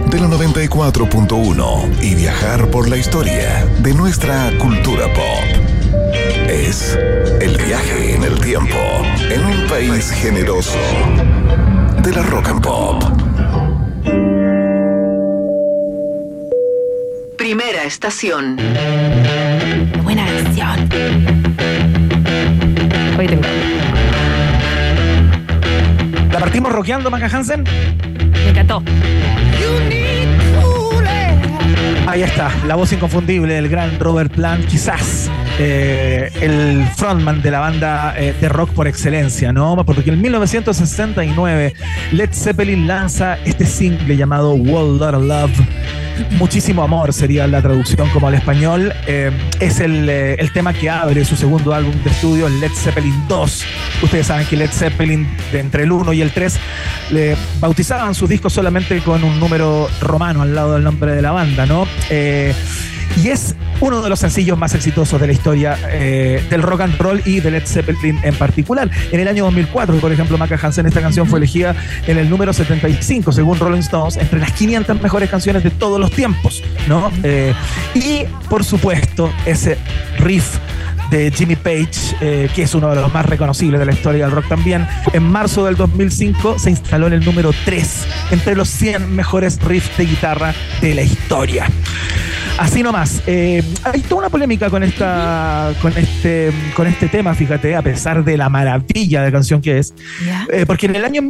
de la 94.1 y viajar por la historia de nuestra cultura pop. Es el viaje en el tiempo en un país generoso de la rock and pop. Primera estación. buena canción. Hoy tengo. ¿La partimos rockeando, Maca Hansen? Me encantó. Ahí está, la voz inconfundible del gran Robert Plant, quizás eh, el frontman de la banda eh, de rock por excelencia, ¿no? Porque en 1969 Led Zeppelin lanza este single llamado World of Love. Muchísimo amor sería la traducción como al español. Eh, es el, el tema que abre su segundo álbum de estudio, Led Zeppelin 2. Ustedes saben que Led Zeppelin, de entre el 1 y el 3, le bautizaban sus discos solamente con un número romano al lado del nombre de la banda, ¿no? Y es uno de los sencillos más exitosos de la historia eh, del rock and roll y de Led Zeppelin en particular. En el año 2004, por ejemplo, Maca Hansen, esta canción fue elegida en el número 75, según Rolling Stones, entre las 500 mejores canciones de todos los tiempos, ¿no? Eh, y, por supuesto, ese riff de Jimmy Page, eh, que es uno de los más reconocibles de la historia del rock también, en marzo del 2005 se instaló en el número 3 entre los 100 mejores riffs de guitarra de la historia. Así nomás. eh, hay toda una polémica con esta, con este, con este tema, fíjate, a pesar de la maravilla de canción que es. Eh, porque en el año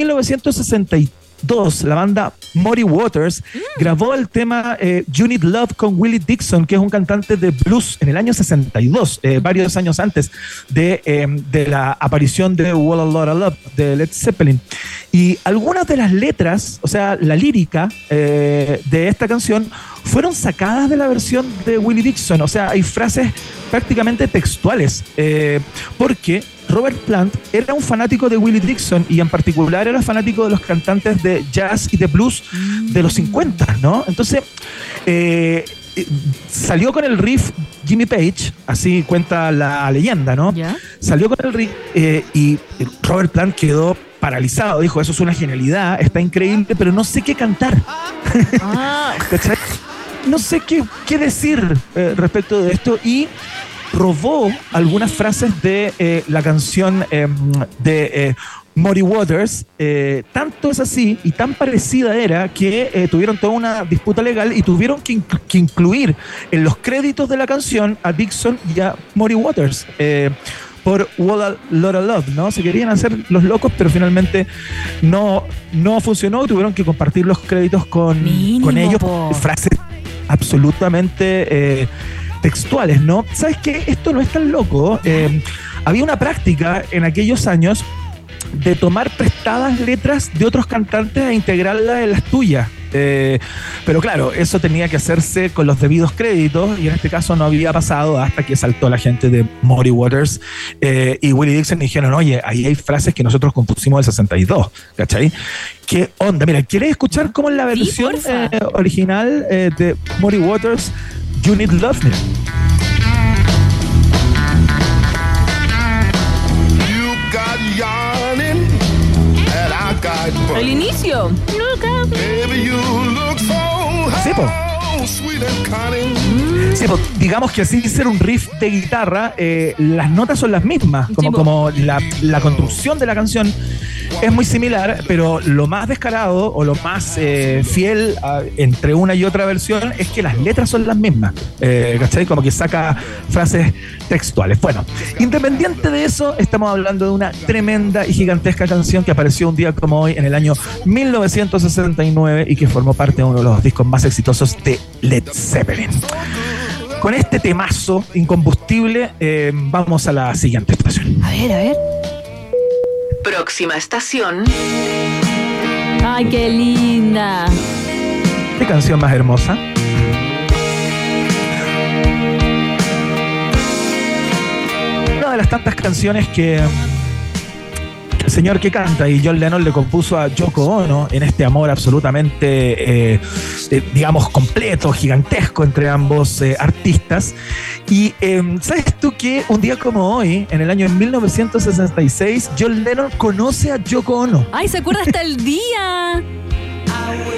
1962 la banda Muddy Waters grabó el tema eh, You Need Love con Willie Dixon, que es un cantante de blues en el año 62, eh, varios años antes de, eh, de la aparición de Wall a Lot of Love de Led Zeppelin. Y algunas de las letras, o sea, la lírica eh, de esta canción, fueron sacadas de la versión de Willie Dixon. O sea, hay frases prácticamente textuales. eh, porque Robert Plant era un fanático de Willie Dixon y en particular era fanático de los cantantes de jazz y de blues de los 50, ¿no? Entonces, eh, eh, salió con el riff Jimmy Page, así cuenta la leyenda, ¿no? Salió con el riff eh, y Robert Plant quedó paralizado. Dijo, eso es una genialidad, está increíble, pero no sé qué cantar. ¿Cachai? No sé qué, qué decir eh, respecto de esto y robó algunas frases de eh, la canción eh, de eh, Muddy Waters. eh, tanto es así y tan parecida era que eh, tuvieron toda una disputa legal y tuvieron que, inc- que incluir en los créditos de la canción a Dixon y a Muddy Waters. eh, por What a Lot of Love, ¿no? Se querían hacer los locos, pero finalmente no, no funcionó. Tuvieron que compartir los créditos con, con ellos. Frases absolutamente textuales, ¿no? ¿Sabes qué? Esto no es tan loco. Eh, había una práctica en aquellos años de tomar prestadas letras de otros cantantes e integrarlas en las tuyas. Eh, pero claro, eso tenía que hacerse con los debidos créditos y en este caso no había pasado hasta que saltó la gente de Muddy Waters eh, y Willie Dixon y dijeron, oye, ahí hay frases que nosotros compusimos del 62, ¿cachai? ¿Qué onda? Mira, ¿quieres escuchar cómo es la versión eh, original de Muddy Waters, You Need Love Me? You got yarning, and I got El inicio. Baby, you look so Sí, Sí, pues, digamos que así ser un riff de guitarra, eh, las notas son las mismas, como, como la, la construcción de la canción es muy similar, pero lo más descarado o lo más eh, fiel a- entre una y otra versión es que las letras son las mismas, eh, ¿cachai? Como que saca frases textuales. Bueno, independiente de eso, estamos hablando de una tremenda y gigantesca canción que apareció un día como hoy en el año 1969 y que formó parte de uno de los discos más exitosos de Led Zeppelin. Con este temazo incombustible, eh, vamos a la siguiente estación. A ver, a ver. Próxima estación. Ay, qué linda. ¿Qué canción más hermosa? Una de las tantas canciones que señor que canta y John Lennon le compuso a Yoko Ono en este amor absolutamente, eh, eh, digamos, completo, gigantesco entre ambos eh, artistas. Y eh, sabes tú que un día como hoy, en el año 1966, John Lennon conoce a Yoko Ono. Ay, ¿se acuerda hasta el día?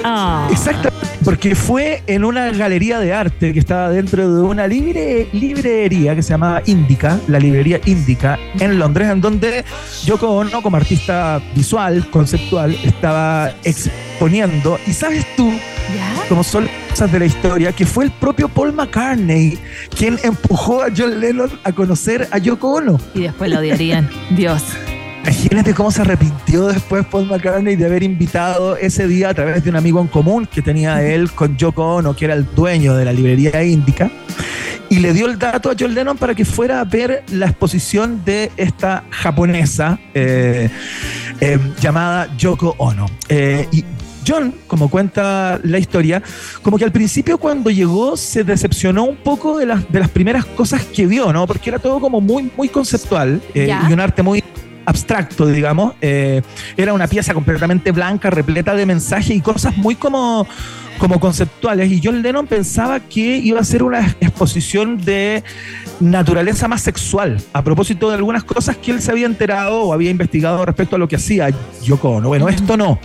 Ah. Exacto, porque fue en una galería de arte que estaba dentro de una libre, librería que se llamaba Indica, la librería Indica, en Londres, en donde Yoko Ono, como artista visual, conceptual, estaba exponiendo. Y sabes tú como son las cosas de la historia, que fue el propio Paul McCartney quien empujó a John Lennon a conocer a Yoko Ono. Y después lo odiarían. Dios. Imagínate cómo se arrepintió después Paul McCartney de haber invitado ese día a través de un amigo en común que tenía él con Yoko Ono, que era el dueño de la librería índica, y le dio el dato a John Lennon para que fuera a ver la exposición de esta japonesa eh, eh, llamada Yoko Ono. Eh, y John, como cuenta la historia, como que al principio cuando llegó se decepcionó un poco de las, de las primeras cosas que vio, ¿no? Porque era todo como muy, muy conceptual eh, y un arte muy abstracto, digamos. Eh, era una pieza completamente blanca, repleta de mensajes y cosas muy como, como conceptuales. Y John Lennon pensaba que iba a ser una exposición de naturaleza más sexual, a propósito de algunas cosas que él se había enterado o había investigado respecto a lo que hacía Yoko Ono. Bueno, esto no.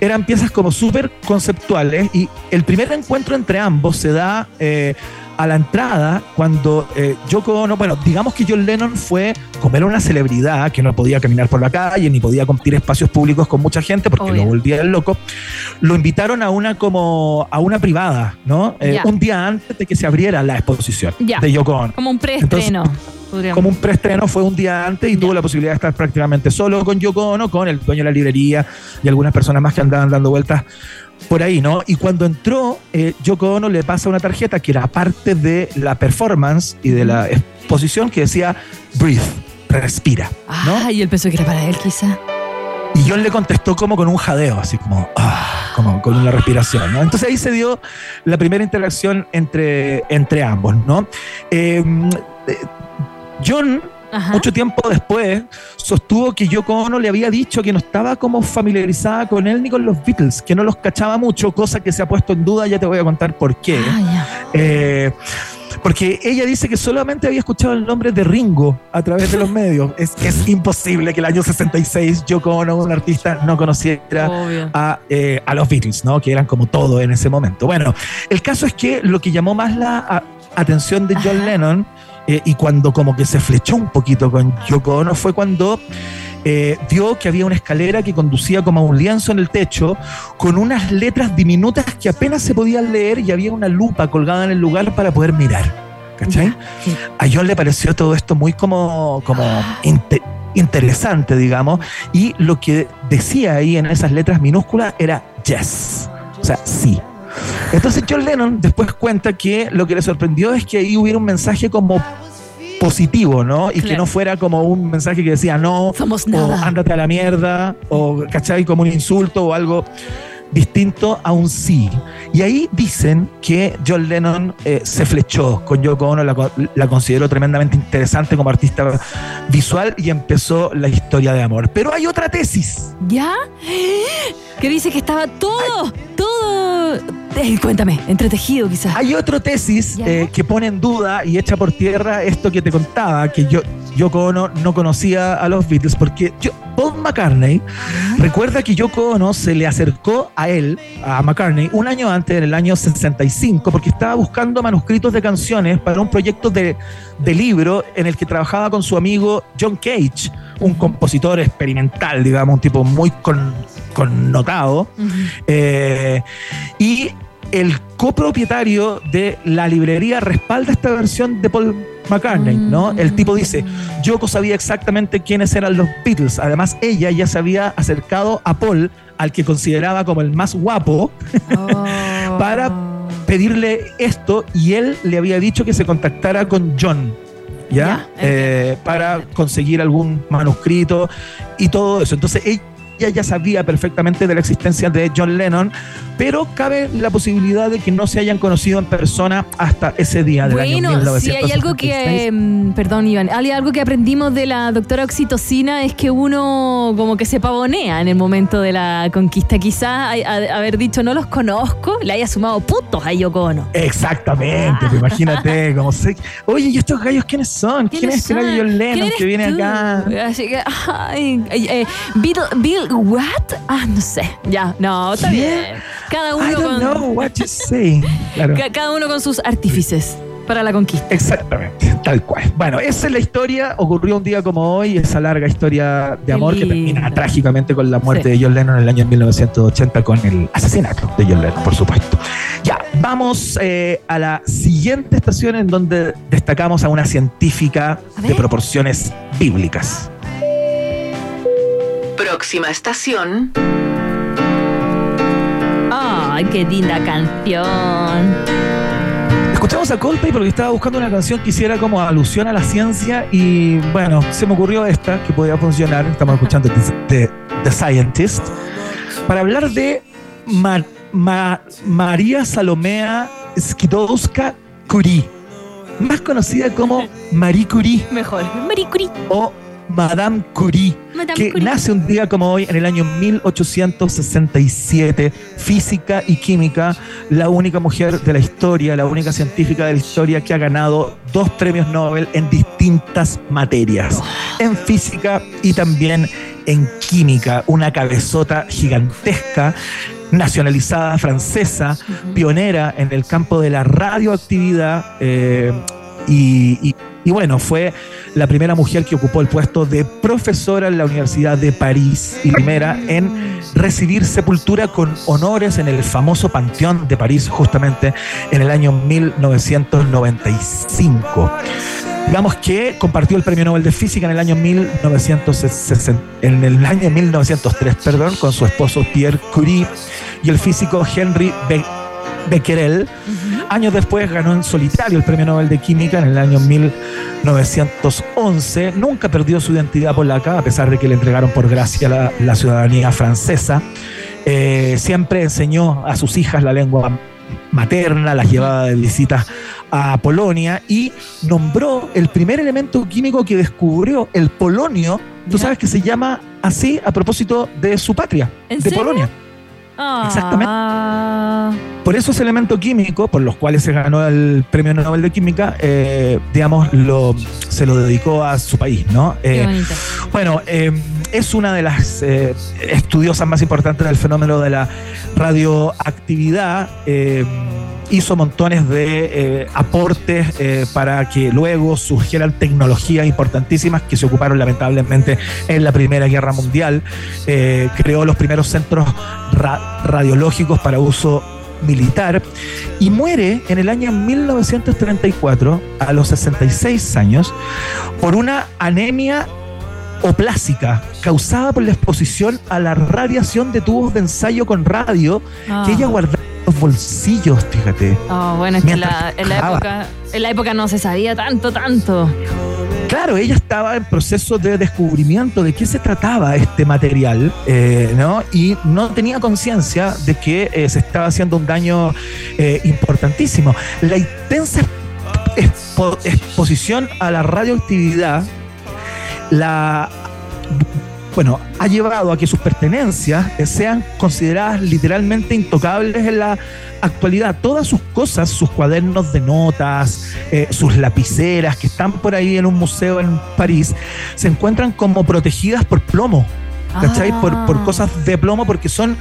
Eran piezas como súper conceptuales y el primer encuentro entre ambos se da eh, a la entrada cuando eh, Yoko Ono, bueno, digamos que John Lennon fue, como era una celebridad que no podía caminar por la calle ni podía compartir espacios públicos con mucha gente porque lo volvía el loco, lo invitaron a una como a una privada, ¿no? Eh, un día antes de que se abriera la exposición de Yoko Ono. Como un preestreno. Como un preestreno fue un día antes y tuvo la posibilidad de estar prácticamente solo con Yoko Ono, con el dueño de la librería y algunas personas más que andaban dando vueltas por ahí, ¿no? Y cuando entró, eh, Yoko Ono le pasa una tarjeta que era parte de la performance y de la exposición que decía Breathe, respira, ¿no? Ah, y él pensó que era para él, quizá. Y John le contestó como con un jadeo, así como, ah, como con una respiración, ¿no? Entonces ahí se dio la primera interacción entre, entre ambos, ¿no? Eh, eh, Mucho tiempo después, sostuvo que Yoko Ono le había dicho que no estaba como familiarizada con él ni con los Beatles, que no los cachaba mucho, cosa que se ha puesto en duda, ya te voy a contar por qué. Eh, porque ella dice que solamente había escuchado el nombre de Ringo a través de los medios. Es, es imposible que el año 66 Yoko Ono, un artista, no conociera a, eh, a los Beatles, ¿no? Que eran como todo en ese momento. Bueno, el caso es que lo que llamó más la a- atención de John Lennon eh, y cuando como que se flechó un poquito con Yoko Ono fue cuando eh, vio que había una escalera que conducía como a un lienzo en el techo con unas letras diminutas que apenas se podían leer y había una lupa colgada en el lugar para poder mirar. ¿Cachai? A John le pareció todo esto muy como, como inte- interesante, digamos, y lo que decía ahí en esas letras minúsculas era yes, o sea, sí. Entonces John Lennon después cuenta que lo que le sorprendió es que ahí hubiera un mensaje como positivo, ¿no? Y que no fuera como un mensaje que decía no, Somos o ándate a la mierda, o ¿cachai? Como un insulto o algo distinto a un sí. Y ahí dicen que John Lennon eh, se flechó con Yoko Ono, la consideró tremendamente interesante como artista visual y empezó la historia de amor. Pero hay otra tesis. ¿Ya? Que dice que estaba todo, todo. Eh, cuéntame, entretejido quizás. Hay otra tesis eh, que pone en duda y echa por tierra esto que te contaba, que yo, Yoko Ono no conocía a los Beatles, porque yo- Paul McCartney recuerda que Yoko Ono se le acercó a él, a McCartney, un año antes, en el año 65, porque estaba buscando manuscritos de canciones para un proyecto de, de libro en el que trabajaba con su amigo John Cage, un compositor experimental, digamos, un tipo muy con- connotado. Eh, y el copropietario de la librería respalda esta versión de Paul McCartney, ¿no? El tipo dice, Yoko sabía exactamente quiénes eran los Beatles. Además, ella ya se había acercado a Paul, al que consideraba como el más guapo, para pedirle esto y él le había dicho que se contactara con John. ¿Ya? Eh, para conseguir algún manuscrito y todo eso. Entonces ella ya sabía perfectamente de la existencia de John Lennon, pero cabe la posibilidad de que no se hayan conocido en persona hasta ese día del año Bueno, si hay algo 1976. que, mm, perdón Iván, hay algo que aprendimos de la doctora Oxitocina es que uno como que se pavonea en el momento de la conquista. Quizás haber dicho no los conozco, le haya sumado puntos a Yoko Ono. Exactamente, pues imagínate, como sé. Oye, ¿y estos gallos quiénes son? ¿Quién es este gallo John Lennon ¿Quién que viene tú? acá? Así que, ay, ay, eh, Bill, Bill, what? Ah, no sé. Ya, no, está bien. Cada I uno don't con, know what you say. Claro. ca- cada uno con sus artífices para la conquista. Exactamente. Tal cual. Bueno, esa es la historia. Ocurrió un día como hoy, esa larga historia de amor que termina trágicamente con la muerte Sí. de John Lennon en el año 1980 con el asesinato de John Lennon, por supuesto. Ya, vamos eh, a la siguiente estación en donde destacamos a una científica de proporciones bíblicas. Próxima estación. Ay, qué linda canción. Escuchamos a Coldplay porque estaba buscando una canción que hiciera como alusión a la ciencia y bueno, se me ocurrió esta que podía funcionar. Estamos escuchando The, The Scientist para hablar de Ma- Ma- María Salomea Skidowska Curie, más conocida como Marie Curie Mejor. Marie Curie. o Madame Curie, Madame que Curie. nace un día como hoy en el año 1867, física y química, la única mujer de la historia, la única científica de la historia que ha ganado dos premios Nobel en distintas materias, en física y también en química, una cabezota gigantesca nacionalizada francesa, pionera en el campo de la radioactividad eh, y, y- y bueno, fue la primera mujer que ocupó el puesto de profesora en la Universidad de París y primera en recibir sepultura con honores en el famoso Panteón de París justamente en el año 1995. Digamos que compartió el Premio Nobel de Física en el año 1960, en el año 1903, perdón, con su esposo Pierre Curie y el físico Henry Be- Becquerel. Años después ganó en solitario el Premio Nobel de Química en el año 1911. Nunca perdió su identidad polaca, a pesar de que le entregaron por gracia la, la ciudadanía francesa. Eh, siempre enseñó a sus hijas la lengua materna, las llevaba de visitas a Polonia y nombró el primer elemento químico que descubrió, el polonio. Tú sabes que se llama así a propósito de su patria, ¿En de serio? Polonia. Exactamente. Por eso ese elemento químico, por los cuales se ganó el Premio Nobel de Química, eh, digamos, lo, se lo dedicó a su país, ¿no? Eh, bueno, eh, es una de las eh, estudiosas más importantes del fenómeno de la radioactividad. eh, hizo montones de eh, aportes para que luego surgieran tecnologías importantísimas que se ocuparon lamentablemente en la Primera Guerra Mundial. Creó los primeros centros ra- radiológicos para uso militar y muere en el año 1934 a los 66 años por una anemia oplásica causada por la exposición a la radiación de tubos de ensayo con radio Ah. que ella guardaba en los bolsillos, fíjate. Oh, bueno, es que la, en la época, en la época no se sabía tanto, tanto. Claro, ella estaba en proceso de descubrimiento de qué se trataba este material, eh, ¿no? Y no tenía conciencia de que eh, se estaba haciendo un daño eh, importantísimo. La intensa expo- exposición a la radioactividad la bueno, ha llevado a que sus pertenencias sean consideradas literalmente intocables en la actualidad. Todas sus cosas, sus cuadernos de notas, eh, sus lapiceras que están por ahí en un museo en París, se encuentran como protegidas por plomo. ¿Cachai? Ah. Por, por cosas de plomo porque son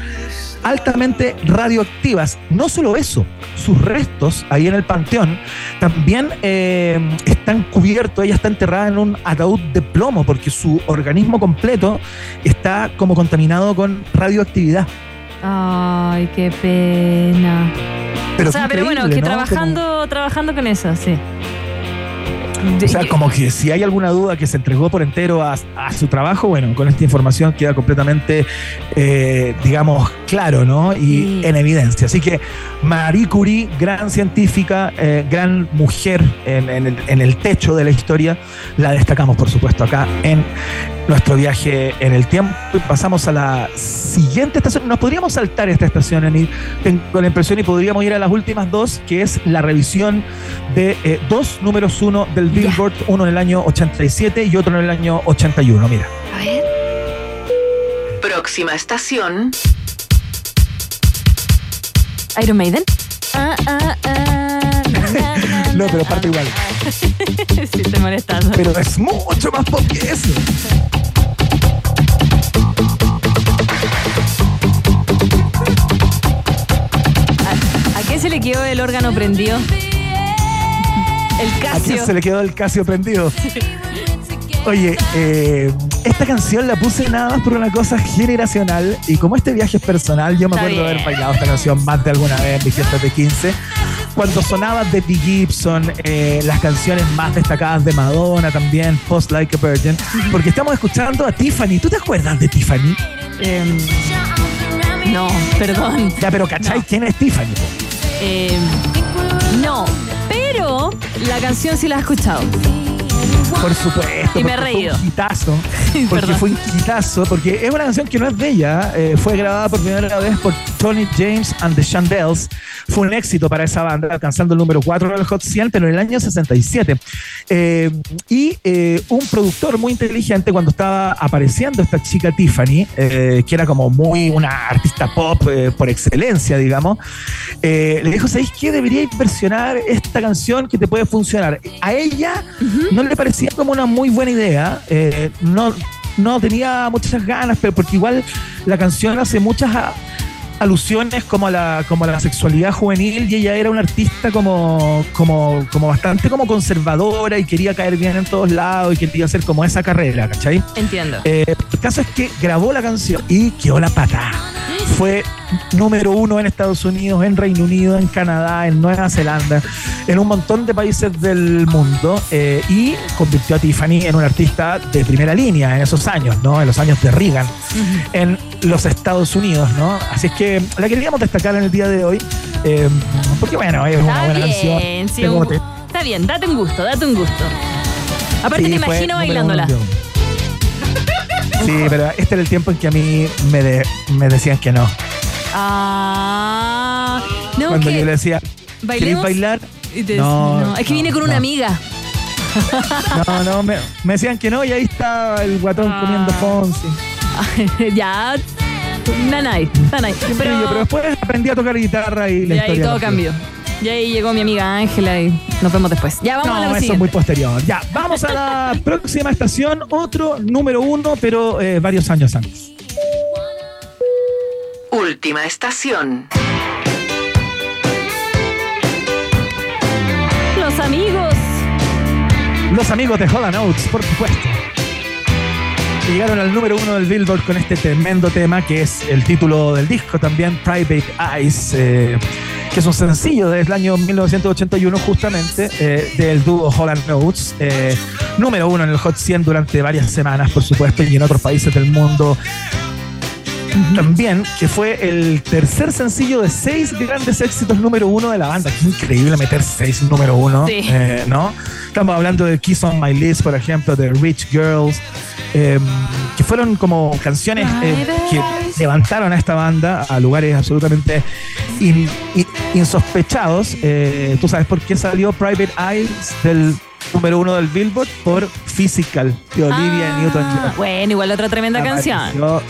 altamente radioactivas. No solo eso, sus restos ahí en el panteón también eh, están cubiertos, ella está enterrada en un ataúd de plomo porque su organismo completo está como contaminado con radioactividad. Ay, qué pena. Pero o sea, pero bueno, que trabajando, trabajando con eso, sí. O sea, como que si hay alguna duda que se entregó por entero a, a su trabajo, bueno, con esta información queda completamente, eh, digamos, claro, ¿no? Y en evidencia. Así que Marie Curie, gran científica, eh, gran mujer en, en el, en el techo de la historia, la destacamos, por supuesto, acá en nuestro viaje en el tiempo. Y Pasamos a la siguiente estación. Nos podríamos saltar esta estación en, con la impresión y podríamos ir a las últimas dos, que es la revisión de eh, dos números uno del Billboard, uno en el año 87 y otro en el año 81. Mira. A ver. Próxima estación. Iron Maiden. Ah, ah, ah, No, pero parte igual. sí, estoy molestando. Pero es mucho más pop que eso. ¿A qué se le quedó el órgano prendido? El ¿A quién Casio. se le quedó el Casio prendido? Oye, eh, esta canción la puse nada más por una cosa generacional y como este viaje es personal, yo me Está acuerdo de haber bien. bailado esta canción más de alguna vez en mis fiestas de 15. Cuando sonaba Debbie Gibson, eh, las canciones más destacadas de Madonna también, Post Like a Virgin, porque estamos escuchando a Tiffany. ¿Tú te acuerdas de Tiffany? Em, no, perdón. Ya, pero ¿cachai quién es Tiffany? Em, no, pero la canción sí la he escuchado. Por supuesto. Y me he reído. Fue un hitazo. Porque fue un hitazo. Porque es una canción que no es de ella. eh, fue grabada por primera vez por Tony James and the Shandells. Fue un éxito para esa banda, alcanzando el número 4 en el Hot 100, pero en el año 67. Eh, y eh, un productor muy inteligente cuando estaba apareciendo esta chica Tiffany, eh, que era como muy una artista pop eh, por excelencia, digamos, eh, le dijo, ¿sabéis qué? Deberíais versionar esta canción que te puede funcionar. A ella no le parecía como una muy buena idea. eh, no, no tenía muchas ganas, pero porque igual la canción hace muchas a- alusiones como a la, como a la sexualidad juvenil y ella era una artista como, como, como bastante como conservadora y quería caer bien en todos lados y quería hacer como esa carrera, ¿cachai? Entiendo. Eh, el caso es que grabó la canción y quedó la patada. Fue número uno en Estados Unidos, en Reino Unido, en Canadá, en Nueva Zelanda, en un montón de países del mundo eh, y convirtió a Tiffany en una artista de primera línea en esos años, ¿no? En los años de Reagan, en los Estados Unidos, ¿no? Así es que la queríamos destacar en el día de hoy, eh, porque bueno, es una Está buena canción. bien, sí, Tengo un- te- está bien, date un gusto, date un gusto. Aparte Sí, te imagino bailándola. Sí, pero este era el tiempo en que a mí me, de- me decían que no. Ah, no, Cuando que yo le decía, ¿queréis bailemos? bailar? Y te- No, no, es que vine con una no. amiga. No, no, me, me decían que no y ahí estaba el guatón Ah. comiendo Fonsi. ya, nanay, nanay. Pero, Pero, pero después aprendí a tocar guitarra y la y ahí historia todo cambió. cambió. Y ahí llegó mi amiga Ángela y nos vemos después. Ya vamos a No, la eso es siguiente. muy posterior. Ya, vamos a la próxima estación, otro número uno, pero eh, varios años antes. Última estación. Los amigos. Los amigos de Holland Oates, por supuesto. Llegaron al número uno del Billboard con este tremendo tema que es el título del disco también, Private Eyes, eh, que es un sencillo del año 1981 justamente eh, del dúo Holland Oates, eh, número uno en el Hot 100 durante varias semanas, por supuesto, y en otros países del mundo también, que fue el tercer sencillo de seis grandes éxitos número uno de la banda. Qué increíble meter seis número uno, Sí. eh, ¿no? Estamos hablando de Kiss on My List, por ejemplo, de Rich Girls, eh, que fueron como canciones eh, que levantaron a esta banda a lugares absolutamente in- in- insospechados. Eh, ¿Tú sabes por qué salió Private Eyes del número uno del Billboard? Por Physical, de Olivia Ah, Newton-John. Bueno, igual otra tremenda canción. Apareció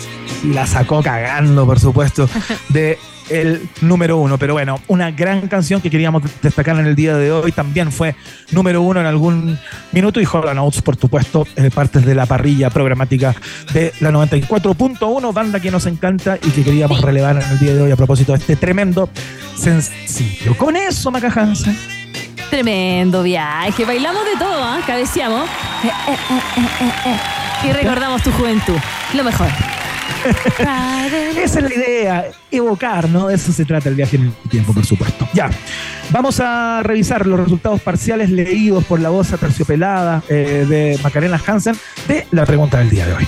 Y la sacó cagando, por supuesto, de el número uno. Pero bueno, una gran canción que queríamos destacar en el día de hoy. También fue número uno en algún minuto. Y Holland Oates, por supuesto, eh, partes de la parrilla programática de la 94.1, banda que nos encanta y que queríamos relevar en el día de hoy a propósito de este tremendo sencillo. Con eso, Maca Hansen. Tremendo viaje. Bailamos de todo, ¿ah? Cabeceamos. Eh, eh, eh, eh, eh, eh. Y recordamos tu juventud. Lo mejor. Esa es la idea, evocar, ¿no? De eso se trata el viaje en el tiempo, por supuesto. Ya, vamos a revisar los resultados parciales leídos por la voz aterciopelada de Macarena Hansen de la pregunta del día de hoy.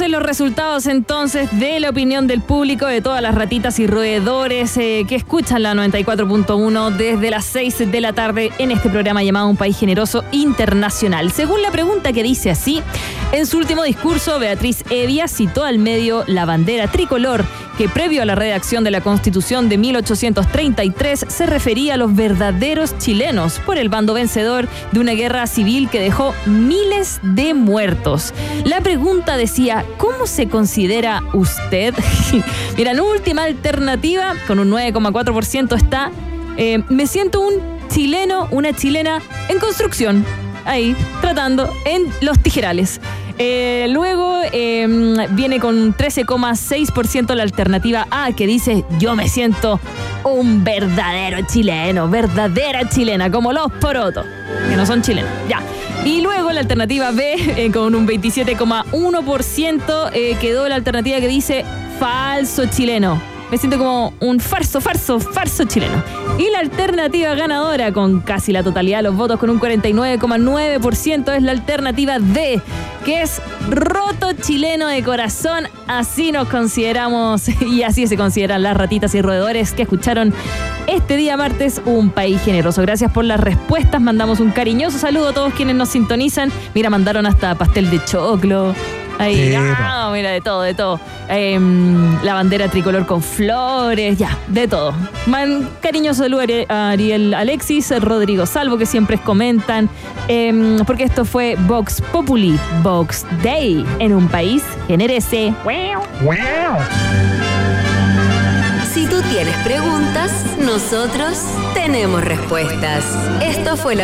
Los resultados entonces de la opinión del público, de todas las ratitas y roedores eh, que escuchan la 94.1 desde las 6 de la tarde en este programa llamado Un País Generoso Internacional. Según la pregunta que dice así, En su último discurso, Beatriz Evia citó al medio la bandera tricolor, que previo a la redacción de la Constitución de 1833 se refería a los verdaderos chilenos por el bando vencedor de una guerra civil que dejó miles de muertos. La pregunta decía, ¿cómo se considera usted? Mira, la última alternativa, con un 9,4% está, eh, me siento un chileno, una chilena en construcción ahí, tratando en los tijerales. Eh, luego eh, viene con 13,6% la alternativa A, que dice yo me siento un verdadero chileno, verdadera chilena, como los porotos, que no son chilenos. Ya. Y luego la alternativa B, eh, con un 27,1%, eh, quedó la alternativa que dice falso chileno. Me siento como un farso, farso, farso chileno. Y la alternativa ganadora, con casi la totalidad de los votos, con un 49,9%, es la alternativa D, que es roto chileno de corazón. Así nos consideramos y así se consideran las ratitas y roedores que escucharon este día martes un país generoso. Gracias por las respuestas. Mandamos un cariñoso saludo a todos quienes nos sintonizan. Mira, mandaron hasta pastel de choclo. Ahí, ah, mira, de todo, de todo. Em, la bandera tricolor con flores, ya, de todo. Man, cariñoso saludo a a Ariel Alexis, Rodrigo Salvo, que siempre comentan, em, porque esto fue Vox Populi, Vox Day, en un país generese. Si tú tienes preguntas, nosotros tenemos respuestas. Esto fue la